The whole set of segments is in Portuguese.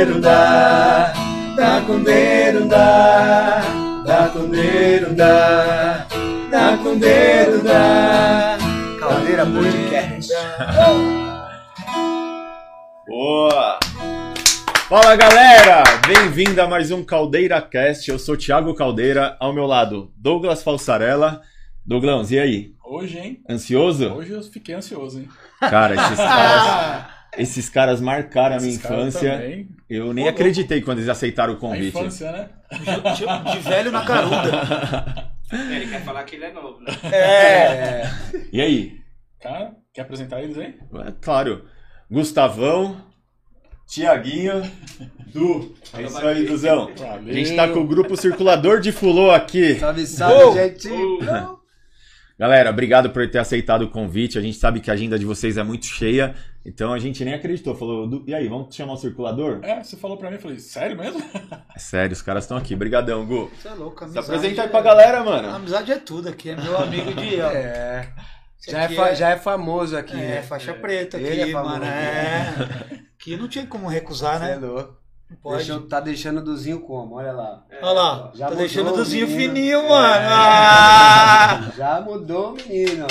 com derunda, tá com derunda, tá com derunda, tá com derunda. Caldeira Podcast. Boa! Fala galera! Bem-vindo a mais um Caldeira Cast. Eu sou Thiago Caldeira, ao meu lado Douglas Falsarella. Douglãos, e aí? Hoje, hein? Ansioso? Hoje eu fiquei ansioso, hein? Cara, esses caras, esses caras marcaram a minha Esses infância. também. Eu nem Ô, acreditei quando eles aceitaram o A convite. infância, né? De, de velho na caruda. Ele quer falar que ele é novo, né? É. E aí? Cara, quer apresentar eles aí? É, claro. Gustavão, Tiaguinho, Du. É isso aí, Duzão. A gente tá com o grupo Circulador de Fulô aqui. Salve, salve, Uou! gente. Galera, obrigado por ter aceitado o convite. A gente sabe que a agenda de vocês é muito cheia, então a gente nem acreditou. Falou, "Du, e aí, vamos chamar o circulador? É, você falou pra mim, eu falei, sério mesmo? É sério, os caras estão aqui. Brigadão, Gu. Você é louco, Se amizade. apresenta aí pra galera, mano. Amizade é tudo aqui, é meu amigo de. ó. É. Já é, aqui fa- já é famoso aqui, É, faixa preta aqui, Ele é famoso. mano. É. Que não tinha como recusar, Você é né? louco. Pode. Deixou- tá deixando o Duzinho como? Olha lá. Olha lá, Já tá deixando o Duzinho menino. fininho, É. mano. Ah! Já mudou o menino.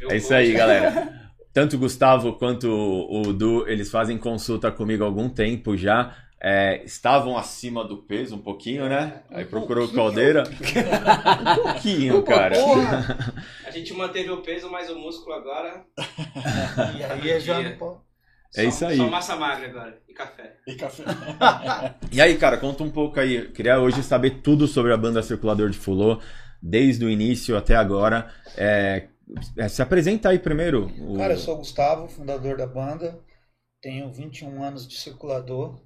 Eu É isso vou- aí, galera. Tanto o Gustavo quanto o o Du, eles fazem consulta comigo há algum tempo já. É, estavam acima do peso um pouquinho, né? Aí procurou o caldeira. Um pouquinho, cara. A gente manteve o peso, mas o músculo agora. E aí é já não pode. É só- isso aí. Só massa magra agora. E café. E café. E aí, cara, conta um pouco aí. Eu Queria hoje saber tudo sobre a banda Circulador de Fulô, desde o início até agora. É, é, se apresenta aí primeiro. o- Cara, eu sou o Gustavo, fundador da banda. Tenho 21 anos de circulador.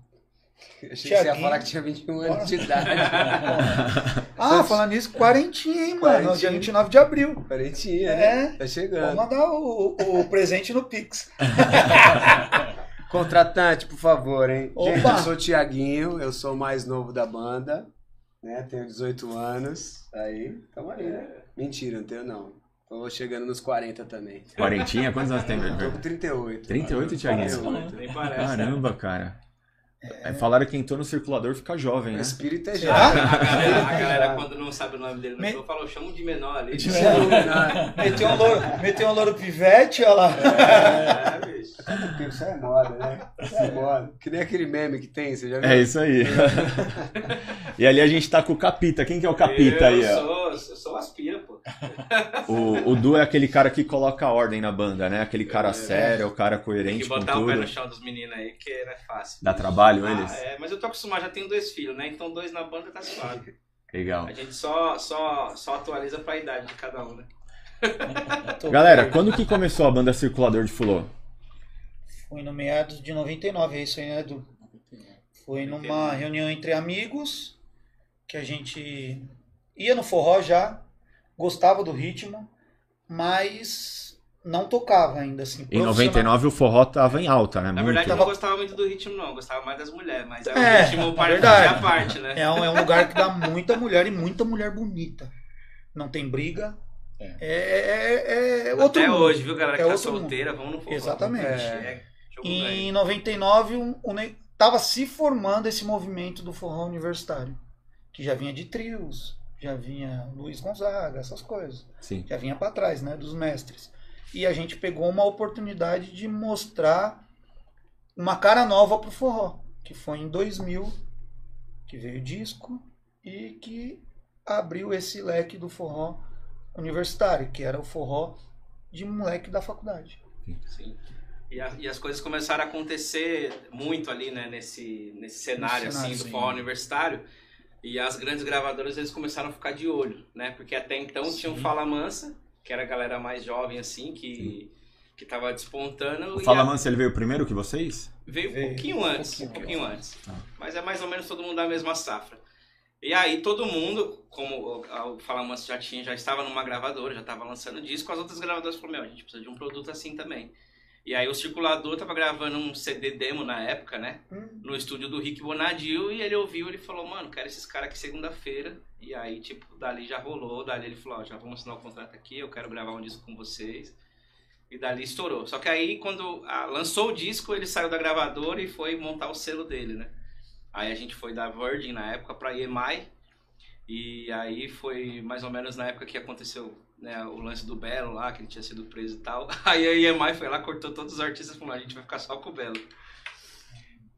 Eu achei que você ia falar que tinha 21 anos de idade. Ah, falando nisso, quarentinha, hein, mano? Quarentinha. Dia 29 de abril. Parentinha, É. né? Tá Vou chegando. mandar o, o presente no Pix. Contratante, por favor, hein? Opa. Gente, eu sou o Tiaguinho, eu sou o mais novo da banda. Né? Tenho 18 anos. Aí, tamo aí, né? Mentira, não tenho não. Tô chegando nos 40 também. Quarentinha? Quantos anos tem, Tô velho? com 38. 38, Thiaguinho? 38. Nem parece. né? Caramba, cara. É, Falaram que entrou no circulador fica jovem, O né? espírito é Será? A já. galera, a galera, quando não sabe o nome dele no Me- show, fala, chama de menor ali. Meteu um louro, meteu um louro pivete, olha lá. É, bicho. Porque isso é moda, né? Isso é moda. Que nem aquele meme que tem, você já viu? É isso aí. e ali a gente tá com o Capita. Quem que é o Capita aí, eu ó? sou, eu sou o aspira. O, o Du é aquele cara que coloca ordem na banda, né? Aquele cara sério, o cara Tem coerente que com botar o pé tudo. no chão dos meninos aí, que não é fácil. Dá trabalho Ah, eles? é, mas eu tô acostumado, já tenho dois filhos, né? Então dois na banda tá suave. Legal. A gente só, só, só atualiza pra idade de cada um, né? Galera, quando que começou a banda Circulador de Fulô? Foi no meados de 99, é isso aí, né, Edu? Foi numa reunião entre amigos, que a gente ia no forró já, gostava do ritmo, mas não tocava ainda, assim. Em profissional- 99 o forró tava em alta, né? Na Muito. verdade, eu não gostava muito do ritmo, não. Eu gostava mais das mulheres, mas é É, o ritmo parte verdade. a parte, né? É um, é um lugar que dá muita mulher e muita mulher bonita. Não tem briga. É. É, é, é outro Até mundo. hoje, viu, galera? É Que tá outro mundo. solteira, vamos no forró. Exatamente. É. Em 99, um, um, tava se formando esse movimento do forró universitário, que já vinha de trios, já vinha Luiz Gonzaga, essas coisas. Sim. Já vinha para trás, né, dos mestres. E a gente pegou uma oportunidade de mostrar uma cara nova pro forró, que foi em 2000 que veio o disco e que abriu esse leque do forró universitário, que era o forró de moleque da faculdade. Sim. E, a- e as coisas começaram a acontecer muito ali, né, nesse, nesse cenário, cenário, assim, do sim. forró universitário. E as grandes gravadoras, eles começaram a ficar de olho, né? Porque até então tinha o Fala Mansa, que era a galera mais jovem, assim, que, que tava despontando. O Fala a- Mansa, ele veio primeiro que vocês? Veio um Veio. pouquinho antes, um pouquinho antes. Mas é mais ou menos todo mundo da mesma safra. E aí todo mundo, como o- Fala Manso já tinha, já estava numa gravadora, já estava lançando disco, as outras gravadoras falaram, meu, a gente precisa de um produto assim também. E aí o Circulador tava gravando um CD demo na época, né? Hum. No estúdio do Rick Bonadil, e ele ouviu, ele falou, mano, quero esses caras aqui segunda-feira. E aí, tipo, dali já rolou, dali ele falou, ó, já vamos assinar o contrato aqui, eu quero gravar um disco com vocês. E dali estourou. Só que aí, quando ah, lançou o disco, ele saiu da gravadora e foi montar o selo dele, né? Aí a gente foi da Virgin na época pra EMI. E aí foi mais ou menos na época que aconteceu né, o lance do Belo lá, que ele tinha sido preso e tal. Aí a EMI foi lá, cortou todos os artistas e falou: a gente vai ficar só com o Belo.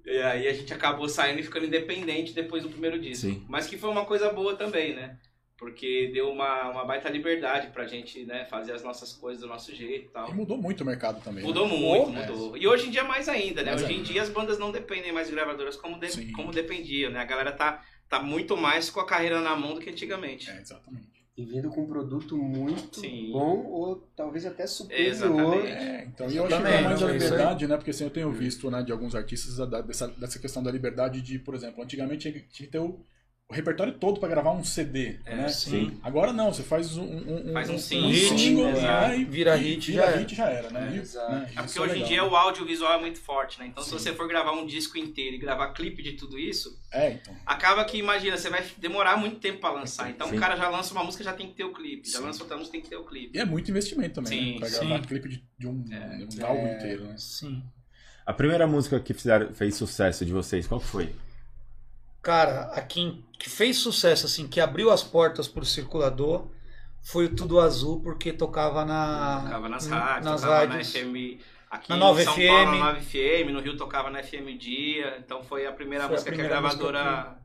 E aí a gente acabou saindo e ficando independente depois do primeiro disco. Sim. Mas que foi uma coisa boa também, né? Porque deu uma, uma baita liberdade pra gente, né, fazer as nossas coisas do nosso jeito e tal. E mudou muito o mercado também. né? Mudou muito, né? mudou. E hoje em dia mais ainda, né? Mais hoje em dia as bandas não dependem mais de gravadoras como, de- como dependiam, né? A galera tá, tá muito mais com a carreira na mão do que antigamente. É, exatamente. E vindo com um produto muito Sim. bom ou talvez até superior. Exatamente. É, então, e eu acho que é mais a é isso aí. liberdade, né? Porque assim, eu tenho visto né, de alguns artistas dessa, dessa questão da liberdade de, por exemplo, antigamente tinha que ter o, o repertório todo pra gravar um CD, É, né? Sim. Agora não, você faz um, um, Faz um um single, single, né, e Vira e hit, vira já hit já era, né? É, E- exato. né, É porque hoje em dia o audiovisual é muito forte, né? Então se Sim. você for gravar um disco inteiro e gravar clipe de tudo isso, É, então. acaba que, imagina, você vai demorar muito tempo pra lançar. Então Sim. o cara já lança uma música, já tem que ter o clipe. Já Sim. lança outra música, tem que ter o clipe. E é muito investimento também, Sim, né? Pra sim. gravar clipe de, de um, É. de um álbum inteiro, né? Sim. A primeira música que fizeram, fez sucesso de vocês, qual foi? Cara, a quem que fez sucesso, assim, que abriu as portas pro circulador, foi o Tudo Azul, porque tocava na. Tocava nas n- rádios, nas tocava rádios. na FM. Aqui Na em Nova São FM. Paulo, na Nova FM, no Rio tocava na FM Dia. Então foi a primeira Foi a música primeira que a música gravadora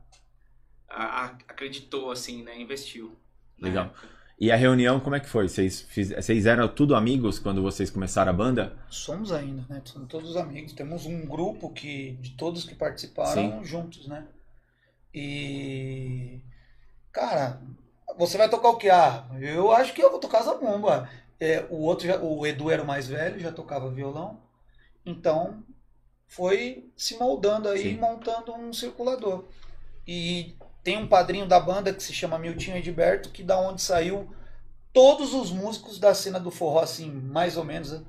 a- a- acreditou, assim, né? Investiu. na Legal. E a reunião, como é que foi? Vocês, fiz- vocês eram tudo amigos quando vocês começaram a banda? Somos ainda, né? Somos todos amigos. Temos um grupo que de todos que participaram juntos, né? E cara, você vai tocar o que? Ah, eu acho que eu vou tocar zabumba. É, o outro, já- o Edu era o mais velho, já tocava violão. Então foi se moldando aí, Sim. montando um circulador. E tem um padrinho da banda que se chama Miltinho Edberto, que da onde saiu todos os músicos da cena do forró, assim, mais ou menos.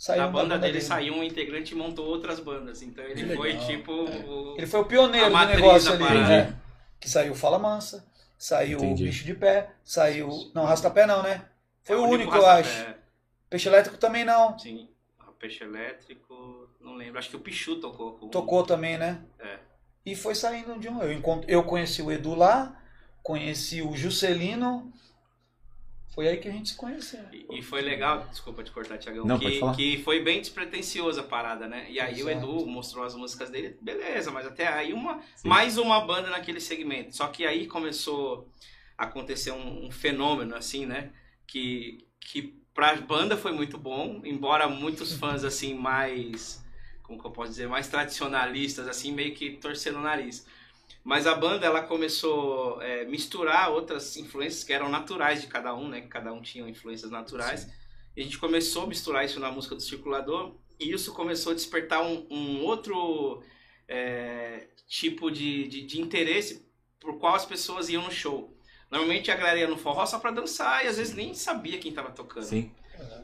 Né? Saiu Da banda dele saiu um integrante e montou outras bandas. Então ele Que foi legal. tipo. o- Ele foi o pioneiro do negócio ali, né? Que saiu Fala Mansa, saiu Entendi. Bicho de Pé, saiu. Não, Rastapé não, né? Foi é o único, eu acho. Peixe Elétrico também não. Sim. O Peixe Elétrico, não lembro. Acho que o Pichu tocou. com- Tocou também, né? É. E foi saindo de um. Eu, encont- eu conheci o Edu lá, conheci o Juscelino. Foi aí que a gente se conheceu. E, e foi legal, desculpa te cortar, Tiagão, Não, que, que foi bem despretensiosa a parada, né? E aí o Exato. Edu mostrou as músicas dele, beleza, mas até aí uma, Sim. mais uma banda naquele segmento. Só que aí começou a acontecer um, um fenômeno, assim, né? Que, que pra banda foi muito bom, embora muitos fãs, assim, mais, como que eu posso dizer, mais tradicionalistas, assim, meio que torcendo o nariz. Mas a banda ela começou a é, misturar outras influências que eram naturais de cada um, né? Que cada um tinha influências naturais. E a gente começou a misturar isso na música do circulador. E isso começou a despertar um, um outro é, tipo de, de, de interesse por qual as pessoas iam no show. Normalmente a galera ia no forró só pra dançar e às vezes nem sabia quem tava tocando. Sim.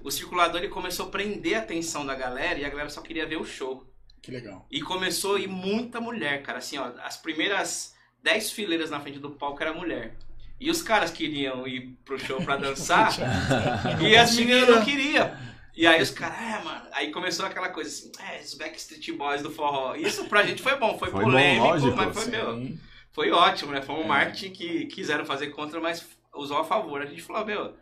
O circulador ele começou a prender a atenção da galera e a galera só queria ver o show. Que legal. E começou a ir muita mulher, cara. Assim, ó, as primeiras 10 fileiras na frente do palco era mulher. E os caras queriam ir pro show pra dançar e as meninas não queriam. E aí os caras, é, mano. Aí começou aquela coisa assim, é, os Backstreet Boys do forró. Isso pra gente foi bom, foi, Foi bom, polêmico, lógico, mas foi, meu, Sim. foi ótimo, né? Foi um É. marketing que quiseram fazer contra, mas usou a favor. A gente falou, meu,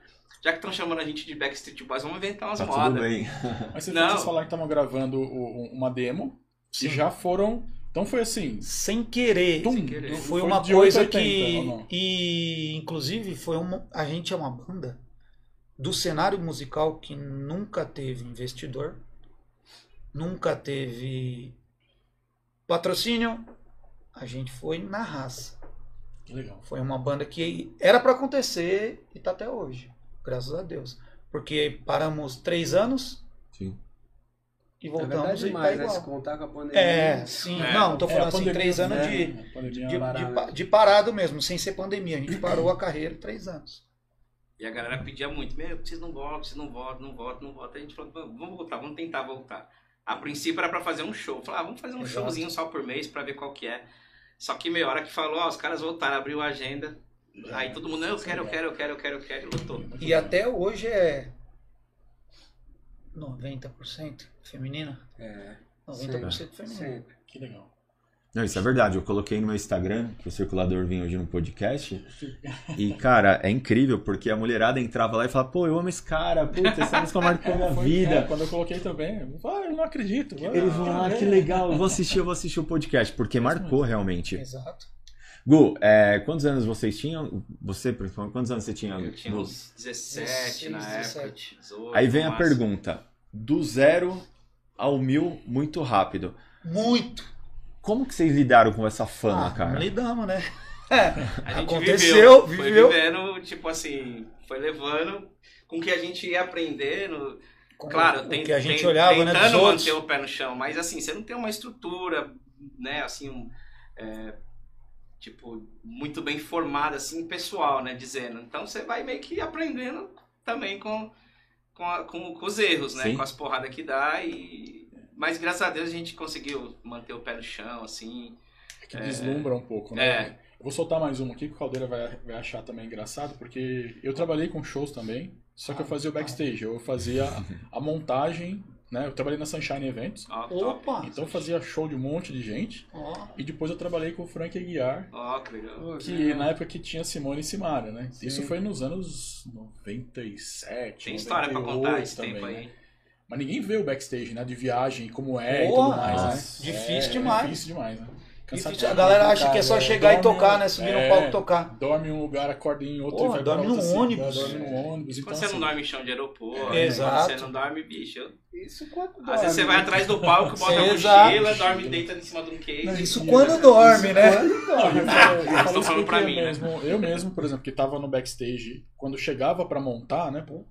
já que estão chamando a gente de Backstreet Boys, vamos inventar umas Tá tudo modas. bem. Mas vocês falaram que estavam gravando o- o- uma demo e já foram. Então foi assim. Sem querer. Tum, Sem querer. Foi Foi uma de coisa 880, ou que. não? E inclusive foi uma. A gente é uma banda do cenário musical que nunca teve investidor, nunca teve patrocínio. A gente foi na raça. Que legal. Foi uma banda que era pra acontecer e tá até hoje, graças a Deus. Porque paramos três anos Sim. e Na voltamos verdade, e tá né? Se contar com a pandemia. É, sim. É. Não, tô É, falando a assim, três anos né? de, pandemia de, de, né? de parado mesmo, sem ser pandemia. A gente parou a carreira três anos. E a galera pedia muito, meu, vocês não voltam, vocês não voltam, não voltam, não voltam. A gente falou, "Vamos, voltar, vamos tentar voltar. A princípio era pra fazer um show. Falar, ah, vamos fazer um Exato. showzinho só por mês pra ver qual que é. Só que meia hora que falou, ó, os caras voltaram, abriu a agenda. Aí todo mundo, eu quero, eu quero, eu quero, eu quero, eu quero, e lotou. E até hoje é. 90% feminina. É, 90% feminina. sempre. Que legal. Não, isso é verdade. Eu coloquei no meu Instagram, que o circulador vinha hoje no podcast. E, cara, é incrível, porque a mulherada entrava lá e falava, pô, eu amo esse cara, puta, essa música marcou minha vida. é, quando eu coloquei também, eu falei, ah, eu não acredito. Eles vão lá, quero que legal, eu vou assistir, eu vou assistir o podcast, porque marcou realmente. Exato. Gu, é, quantos anos vocês tinham? Você, principalmente, quantos anos você tinha? Eu tinha uns 17 na 16, época. 17. 18, Aí vem a máximo. pergunta: do zero ao mil, muito rápido. Muito. Como que vocês lidaram com essa fama, ah, cara? Lidamos, né? A gente Aconteceu, viveu, viveu. Foi vivendo, tipo assim, foi levando com que a gente ia aprendendo. Com Claro, tem, que a gente tem- olhava, né, tentando outros. manter o pé no chão, mas assim, você não tem uma estrutura, né, assim, um, é, tipo, muito bem formada, assim, pessoal, né, dizendo. Então você vai meio que aprendendo também com, com, a- com- com os erros, né, Sim. com as porradas que dá e... Mas graças a Deus a gente conseguiu manter o pé no chão, assim. É que deslumbra um pouco, né? É. Eu vou soltar mais uma aqui que o Caldeira vai, vai achar também engraçado, porque eu trabalhei com shows também, só que eu fazia o backstage, eu fazia a montagem, né? Eu trabalhei na Sunshine Eventos, Ó, top. Opa! então fazia show de um monte de gente, e depois eu trabalhei com o Frank Aguiar, Ó, que legal. que na época que tinha Simone e Simara, né? Sim. Isso foi nos anos 97, Tem história pra 98 contar esse também, tempo né? aí. Mas ninguém vê o backstage, né? De viagem, como é e Porra, tudo mais, nossa, né? difícil É, demais. Difícil demais, né? Cansativo. A galera acha que é só complicado, chegar e Dorme tocar, um- né? Subir é. no palco e tocar. Dorme em um lugar, acorda em outro Porra, e vai dorme num cidade, ônibus. Dorme num ônibus. Então, Quando você não assim, dorme em chão de aeroporto, É, quando exato. você não dorme, bicho. eu- Isso quando Às vezes você dorme, vai né? atrás do palco, bota a Exato. mochila, dorme deita em cima de um case. Isso quando dorme, né? Não, eu falo- eu falando pra mim, né? mesmo, eu mesmo, por exemplo, que tava no backstage, quando chegava pra montar, né, pô,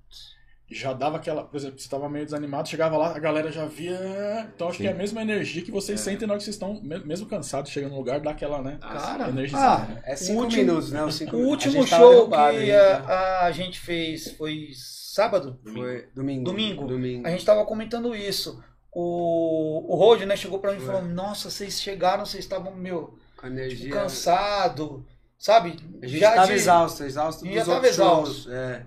já dava aquela, por exemplo, você tava meio desanimado, chegava lá, a galera já via, então acho Sim. que é a mesma energia que vocês sentem na hora que vocês estão, me- mesmo cansados, chegando no lugar, dá aquela, né, Ah, Cara, energizada, ah, né? É cinco último- minutos, né? Cinco O último show derrubado que a, a gente fez foi sábado. Foi domingo. Domingo. Domingo. A gente tava comentando isso. O, o Rod, né, chegou pra mim e falou: Nossa, vocês chegaram, vocês estavam, meu, Com energia. cansado, sabe? A gente Já tava de- exausto, exausto Já tava exausto. shows. É.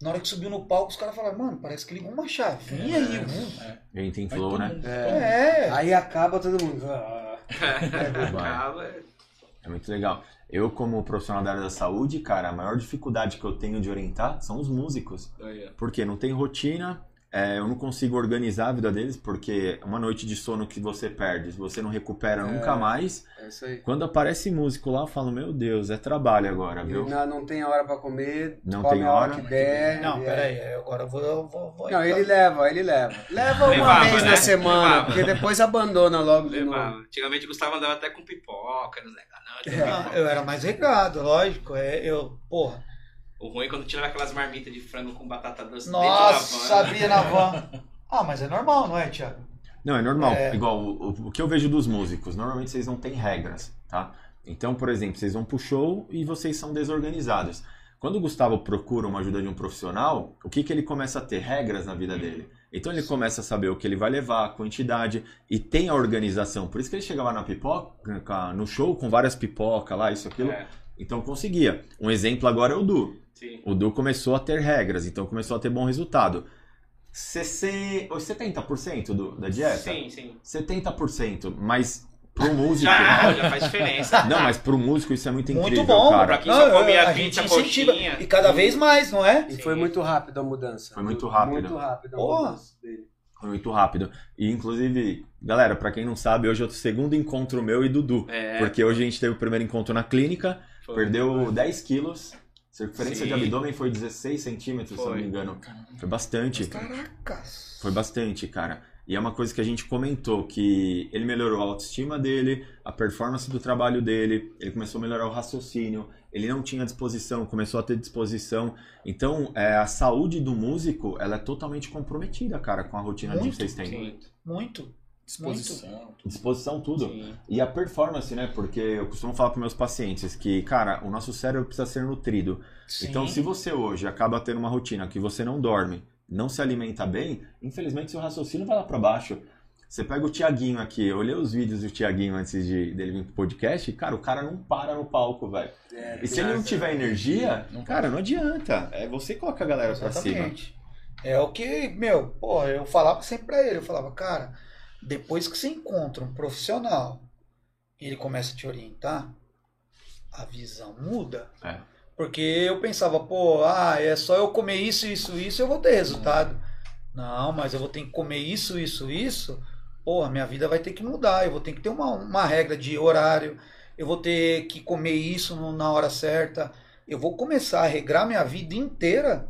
Na hora que subiu no palco, os caras falaram: Mano, parece que ligou uma chavinha aí. hum." Entra em Aí flow, né? mundo- É. Aí acaba todo mundo. Ah. Acaba. É muito legal. Eu, como profissional da área da saúde, cara, a maior dificuldade que eu tenho de orientar são os músicos. Porque não tem rotina, é, eu não consigo organizar a vida deles, porque uma noite de sono que você perde, você não recupera nunca mais. É isso aí. Quando aparece músico lá, eu falo, meu Deus, é trabalho agora, viu? Não, não tem hora pra comer, Não come tem hora hora. que der. Não, e pera é. aí, agora eu vou. eu vou, vou Não, ele leva, ele leva. Leva uma Levava, vez né? na semana, Levava. porque depois abandona logo de Levava. novo. Antigamente o Gustavo andava até com pipoca, nos Ah, enganando. eu era mais regado, lógico. É, eu, porra. O ruim é quando tirava aquelas marmitas de frango com batata doce Nossa, dentro da van. sabia na van. Ah, mas é normal, não é, Thiago? Não, é normal. É. Igual o, o- o que eu vejo dos músicos, normalmente vocês não têm regras, tá? Então, por exemplo, vocês vão pro show e vocês são desorganizados. Quando o Gustavo procura uma ajuda de um profissional, o que, que ele começa a ter? Regras na vida dele. Então ele começa a saber o que ele vai levar, a quantidade, e tem a organização. Por isso que ele chegava na pipoca, no show com várias pipocas lá, isso, aquilo. É, Então conseguia. Um exemplo agora é o Du. sim. O Du começou a ter regras, então começou a ter bom resultado. 60, ou 70% do, da dieta? Sim, sim. 70%, mas pro músico. Já, já faz diferença. Não, mas pro músico isso é muito Muito incrível, bom, cara. Pra quem só Não, comia a pizza, gente incentiva. coxinha. E cada vez mais, não é? E Sim. foi muito rápido a mudança. Foi muito rápido. Muito rápido a mudança dele. Foi muito rápido. E inclusive, galera, pra quem não sabe, hoje é o segundo encontro meu e Dudu. É, Porque hoje a gente teve o primeiro encontro na clínica, foi. perdeu 10 quilos. Circunferência Sim. de abdômen foi 16 centímetros, se eu não Foi. me engano. Foi bastante. Caracas. Foi bastante, cara. E é uma coisa que a gente comentou, que ele melhorou a autoestima dele, a performance do trabalho dele, ele começou a melhorar o raciocínio, ele não tinha disposição, começou a ter disposição. Então, é, a saúde do músico, ela é totalmente comprometida, cara, com a rotina que Muito, vocês têm. Sim, Muito. Disposição. tudo. Disposição, tudo. sim. E a performance, né? Porque eu costumo falar para meus pacientes que, cara, o nosso cérebro precisa ser nutrido. Sim. Então, se você hoje acaba tendo uma rotina que você não dorme, não se alimenta bem, infelizmente seu raciocínio vai lá para baixo. Você pega o Tiaguinho aqui, eu olhei os vídeos do Tiaguinho antes de, dele vir pro podcast, e, cara, o cara não para no palco, velho. É, E se ele não tiver energia, Não cara, não adianta. É você que coloca a galera pra cima. Exatamente. É o que, meu, porra, eu falava sempre pra ele, eu falava, cara, depois que você encontra um profissional e ele começa a te orientar, a visão muda. É. Porque eu pensava, pô, ah, é só eu comer isso, isso, isso, eu vou ter resultado. Não, mas eu vou ter que comer isso, isso, isso. Porra, minha vida vai ter que mudar. Eu vou ter que ter uma, uma regra de horário. Eu vou ter que comer isso na hora certa. Eu vou começar a regrar minha vida inteira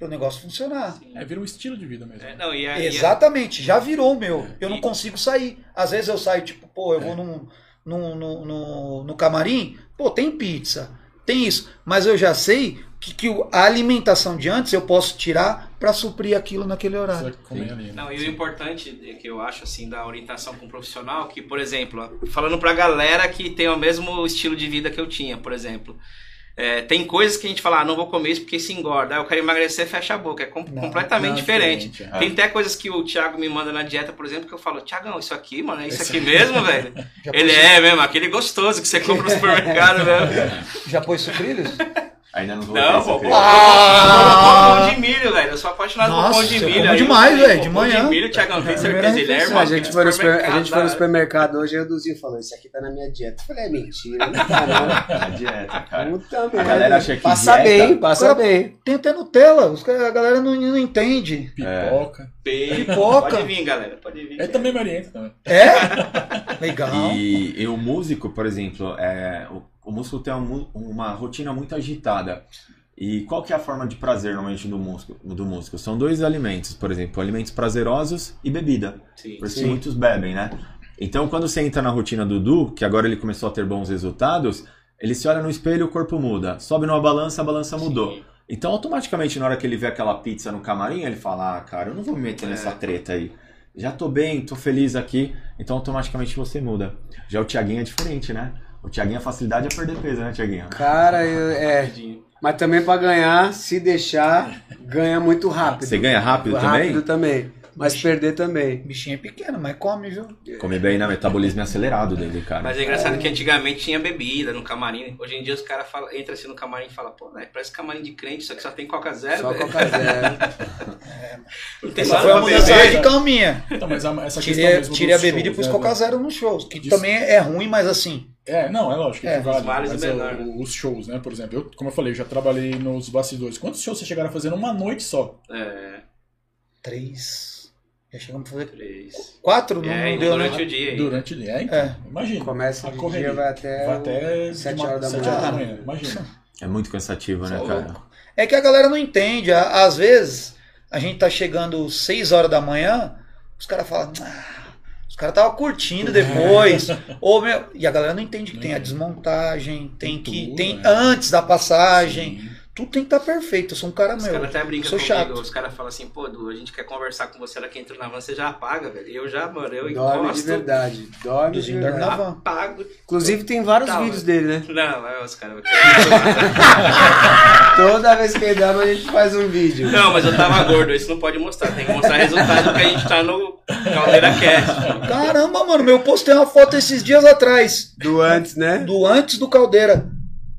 para o negócio funcionar. É, vira um estilo de vida mesmo. É, não, e a, e a- Exatamente, já virou o meu. Eu não consigo sair. Às vezes eu saio, tipo, pô, eu vou num, num, no, no, no camarim, pô, tem pizza, tem isso. Mas eu já sei que, que a alimentação de antes eu posso tirar para suprir aquilo naquele horário. ali. né? Não, e o importante é que eu acho assim da orientação com o profissional, que por exemplo, falando pra galera que tem o mesmo estilo de vida que eu tinha, por exemplo, é, tem coisas que a gente fala, ah, não vou comer isso porque se engorda, ah, eu quero emagrecer, fecha a boca, é com- Não, completamente Não, diferente. é. Tem até coisas que o Thiago me manda na dieta, por exemplo, que eu falo, Thiagão, isso aqui, mano, é isso aqui mesmo, velho? Já Ele pôs, é mesmo, aquele gostoso que você compra no supermercado mesmo. Já pôs sucrilhos? Ainda não vou Não, pô, pô, Ah! pão de milho, velho. Eu sou apaixonado por Nossa, pão de milho. aí eu demais, velho, de Pão manhã. de milho, Thiagão, tem Primeira certeza? Ele é refeição. irmão. A gente, foi no, super- a gente foi no né? supermercado hoje e o Duzinho falou: Isso aqui tá na minha dieta. Eu falei: É mentira, não tá não. A dieta, cara. Puta merda. galera acha que Passa dieta- bem, passa Cara, bem. Tem até Nutella, a galera não, não entende. Pipoca. Pipoca. Pode vir, galera. Pode vir. Ele também me orienta também. É? Legal. E, e o músico, por exemplo, é, o, o músico tem uma, rotina muito agitada. E qual que é a forma de prazer normalmente do músico? Do músico? São dois alimentos, por exemplo, alimentos prazerosos e bebida. Sim. Porque Sim. muitos bebem, né? Então, quando você entra na rotina do Du, que agora ele começou a ter bons resultados, ele se olha no espelho e o corpo muda. Sobe numa balança, a balança mudou. Sim. Então, automaticamente, na hora que ele vê aquela pizza no camarim, ele fala: Ah, cara, eu não vou me meter É. nessa treta aí. Já tô bem, tô feliz aqui. Então, automaticamente você muda. Já o Thiaguinho é diferente, né? O Thiaguinho, a facilidade é perder peso, né, Thiaguinho? Cara, eu- é. Mas também pra ganhar, se deixar, ganha muito rápido. Você ganha rápido, Rápido também? também. Mas perder também. Bichinho é pequeno, mas come, viu? Come bem, né? Metabolismo é acelerado dele, cara. Mas é engraçado que antigamente tinha bebida no camarim. Hoje em dia os caras entram assim no camarim e falam, pô, velho, parece camarim de crente, só que só tem Coca Zero, Só velho. Coca Zero. Não tem nada foi a pra mudança radical minha. Então, mas essa questão Tirei, mesmo tirei a bebida e shows, pus né, Coca? Zero nos shows, que Isso. também é ruim, mas assim. É, não, é lógico É, que vale. vales mas o- menor. o- os shows, né? Por exemplo, eu, como eu falei, eu já trabalhei nos bastidores. Quantos shows vocês chegaram a fazer numa noite só? É, Três. Já chegamos a fazer três. quatro, não, É, não deu, durante né? o dia aí. Durante o dia. É, então, É. imagina. Começa a dia, vai até, Vai até sete horas da sete manhã. horas da manhã. Imagina. É muito cansativo, né, cara? É que a galera não entende. Às vezes, a gente tá chegando 6 horas da manhã, os caras falam. "Ah, caras estavam curtindo depois. Ou, meu, e a galera não entende que tem a entende. desmontagem, tem Tem que. tudo, tem né? antes da passagem. Sim. Tudo tem que estar perfeito. Eu sou um cara Os meu. caras até brincam sou comigo, chato. os caras falam assim, pô, Du, a gente quer conversar com você, ela que entra na van, você já apaga, velho. E eu já, mano, eu Dorme de verdade. Dorme de Duzinho dorme verdade. na van. apago. Inclusive tem vários Tá, vídeos dele, né? Não, é os caras. Toda vez que ele dorme, a gente faz um vídeo. Não, mas eu tava gordo, isso não pode mostrar. Tem que mostrar resultado que a gente tá no Caldeira Cast. Caramba, mano, meu postei uma foto esses dias atrás. Do antes, né? Do antes do Caldeira.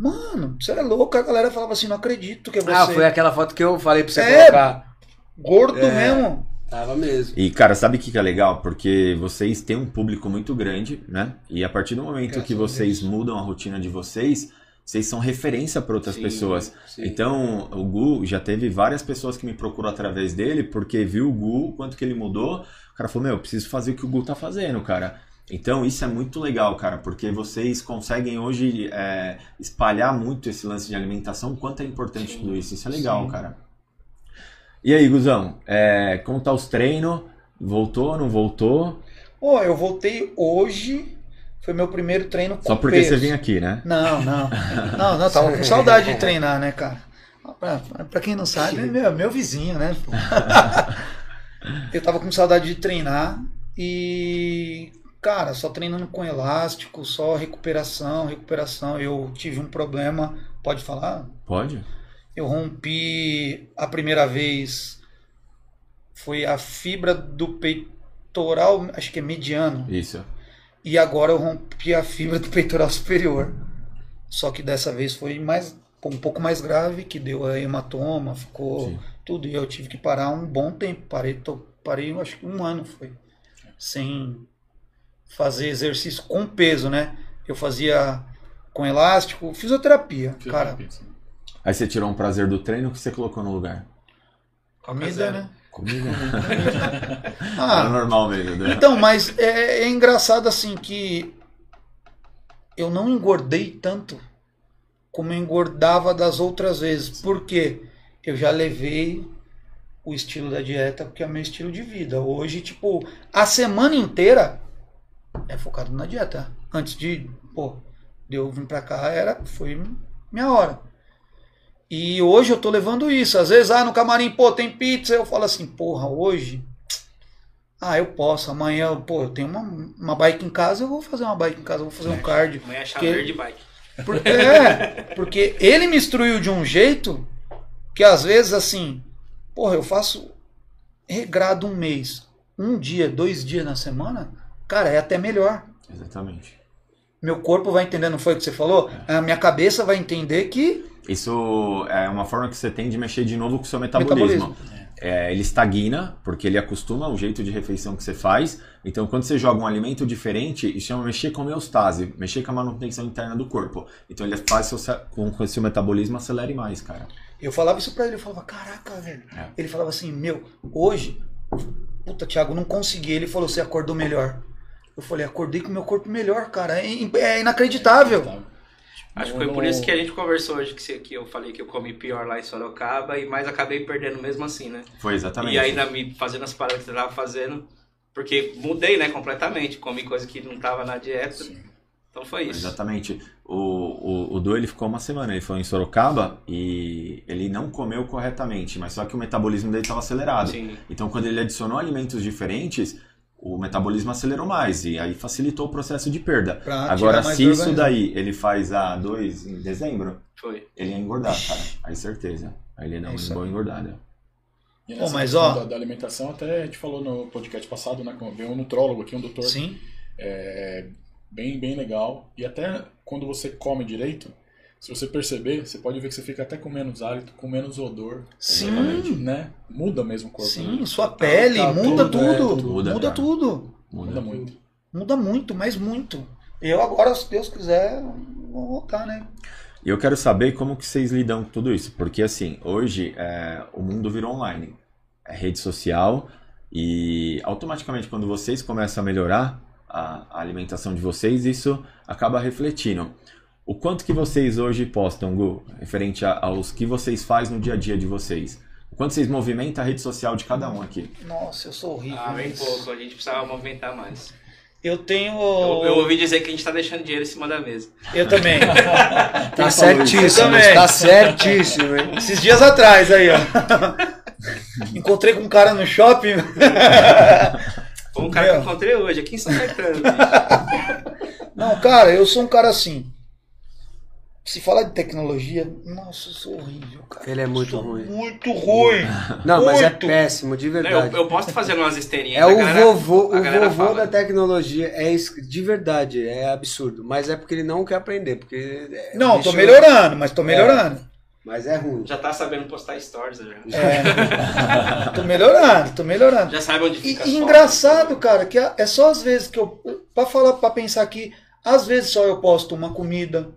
Mano, você é louco. A galera falava assim: não acredito que é você. Ah, foi aquela foto que eu falei pra você É. colocar. Gordo É. mesmo. Tava mesmo. E, cara, sabe o que que é legal? Porque vocês têm um público muito grande, né? E a partir do momento Graças que vocês Deus. mudam a rotina de vocês, vocês são referência para outras Sim, pessoas. sim. Então, o Gu já teve várias pessoas que me procuram através dele, porque viu o Gu, o quanto que ele mudou. O cara falou: Meu, eu preciso fazer o que o Gu tá fazendo, cara. Então, isso é muito legal, cara, porque vocês conseguem hoje é, espalhar muito esse lance de alimentação, o quanto é importante tudo isso. Isso é legal, Sim. cara. E aí, Guzão, é, como tá os treinos? Voltou, não voltou? Pô, eu voltei hoje. Foi meu primeiro treino com Só porque peso. você vinha aqui, né? Não, não. Não, não, tava com saudade de treinar, né, cara? Pra, pra quem não sabe, é meu, meu vizinho, né? Eu tava com saudade de treinar e, cara, só treinando com elástico, só recuperação, recuperação. Eu tive um problema, pode falar? Pode? Eu rompi a primeira vez, foi a fibra do peitoral, acho que é mediano. Isso. E agora eu rompi a fibra do peitoral superior. Só que dessa vez foi mais um pouco mais grave, que deu a hematoma, ficou Sim. tudo. E eu tive que parar um bom tempo. Parei, tô- parei acho que um ano foi. Sem fazer exercício com peso, né? Eu fazia com elástico, fisioterapia. Cara, Fisioterapia, sim. Aí você tirou um prazer do treino o que você colocou no lugar? comida, né? Comida? Era Ah, normal mesmo, né? Então, mas é, é engraçado assim que eu não engordei tanto como eu engordava das outras vezes. Por quê? Eu já levei o estilo da dieta porque é meu estilo de vida. Hoje, tipo, a semana inteira é focado na dieta. Antes de, pô, de eu vir pra cá, era, foi minha hora. E hoje eu tô levando isso. Às vezes, ah, no camarim, pô, tem pizza. Eu falo assim, porra, hoje ah, eu posso. Amanhã, pô, eu tenho uma, uma bike em casa, eu vou fazer uma bike em casa, eu vou fazer um cardio. Amanhã é chá Que- verde bike. Por- é, porque ele me instruiu de um jeito que às vezes, assim, porra, eu faço regrado um mês, um dia, dois dias na semana, cara, é até melhor. Exatamente. Meu corpo vai entender, não foi o que você falou? A minha cabeça vai entender que. Isso é uma forma que você tem de mexer de novo com o seu metabolismo. Metabolismo. É, ele estagna, porque ele acostuma ao jeito de refeição que você faz. Então, quando você joga um alimento diferente, isso chama mexer com a homeostase, mexer com a manutenção interna do corpo. Então, ele faz seu, com que o seu metabolismo acelere mais, cara. Eu falava isso pra ele, eu falava, caraca, velho. É. Ele falava assim, meu, hoje, puta, Thiago, não consegui. Ele falou, você acordou melhor. Eu falei, acordei com o meu corpo melhor, cara. É, in- é inacreditável. Tá. Acho que foi por isso que a gente conversou hoje, que, você- que eu falei que eu comi pior lá em Sorocaba, e mais acabei perdendo mesmo assim, né? Foi exatamente. E ainda me fazendo as paradas que eu tava fazendo, porque mudei, né, completamente. Comi coisa que não tava na dieta. Sim. Então foi isso. Exatamente. O, o, o Du, ele ficou uma semana, ele foi em Sorocaba e ele não comeu corretamente, mas só que o metabolismo dele estava acelerado. Sim. Então, quando ele adicionou alimentos diferentes, o metabolismo acelerou mais e aí facilitou o processo de perda. Pra Agora, se isso organismo. daí ele faz a 2 em dezembro, Foi. ele ia engordar, cara. Aí certeza. Aí ele dar É uma isso boa aí. engordada. E Pô, mas, ó- Da, da alimentação, até a gente falou no podcast passado, né? Veio um nutrólogo aqui, um doutor Sim. é, bem, bem legal. E até quando você come direito, se você perceber, você pode ver que você fica até com menos hálito, com menos odor. Sim. Né? Muda mesmo o corpo. Sim, né? sua pele, tá muda tudo, tudo. é, tudo. Muda, Muda cara. tudo. Muda muito. Muda muito, mas muito. Eu agora, se Deus quiser, vou voltar, né? E eu quero saber como que vocês lidam com tudo isso, porque assim, hoje é, o mundo virou online, é rede social e automaticamente quando vocês começam a melhorar a, a alimentação de vocês, isso acaba refletindo. O quanto que vocês hoje postam, Gu, referente a- aos que vocês fazem no dia a dia de vocês? O quanto vocês movimentam a rede social de cada um aqui? Nossa, eu sou horrível. Ah, bem mas pouco. A gente precisava movimentar mais. Eu tenho. Eu, eu ouvi dizer que a gente tá deixando dinheiro em cima da mesa. Eu também. Tá certíssimo, também. tá certíssimo, hein? Esses dias atrás aí, ó. Encontrei com um cara no shopping. Foi um cara que Meu. eu encontrei hoje, aqui em São Caetano. Não, cara, eu sou um cara assim. Se falar de tecnologia, nossa, eu sou horrível, cara. Ele é muito Sou ruim. Muito ruim. Não, mas é Muito. péssimo, de verdade. eu, eu posso fazer umas esteirinhas. É o galera- vovô, o vovô fala. da tecnologia. É isso, de verdade, é absurdo. Mas é porque ele não quer aprender, porque. é, Não, bicho- tô melhorando, mas tô melhorando. Mas é ruim. Já tá sabendo postar stories, já. É. tô melhorando, tô melhorando. Já sabe onde fica e engraçado, cara, que é é só às vezes que eu. Pra falar, pra pensar aqui, às vezes só eu posto uma comida,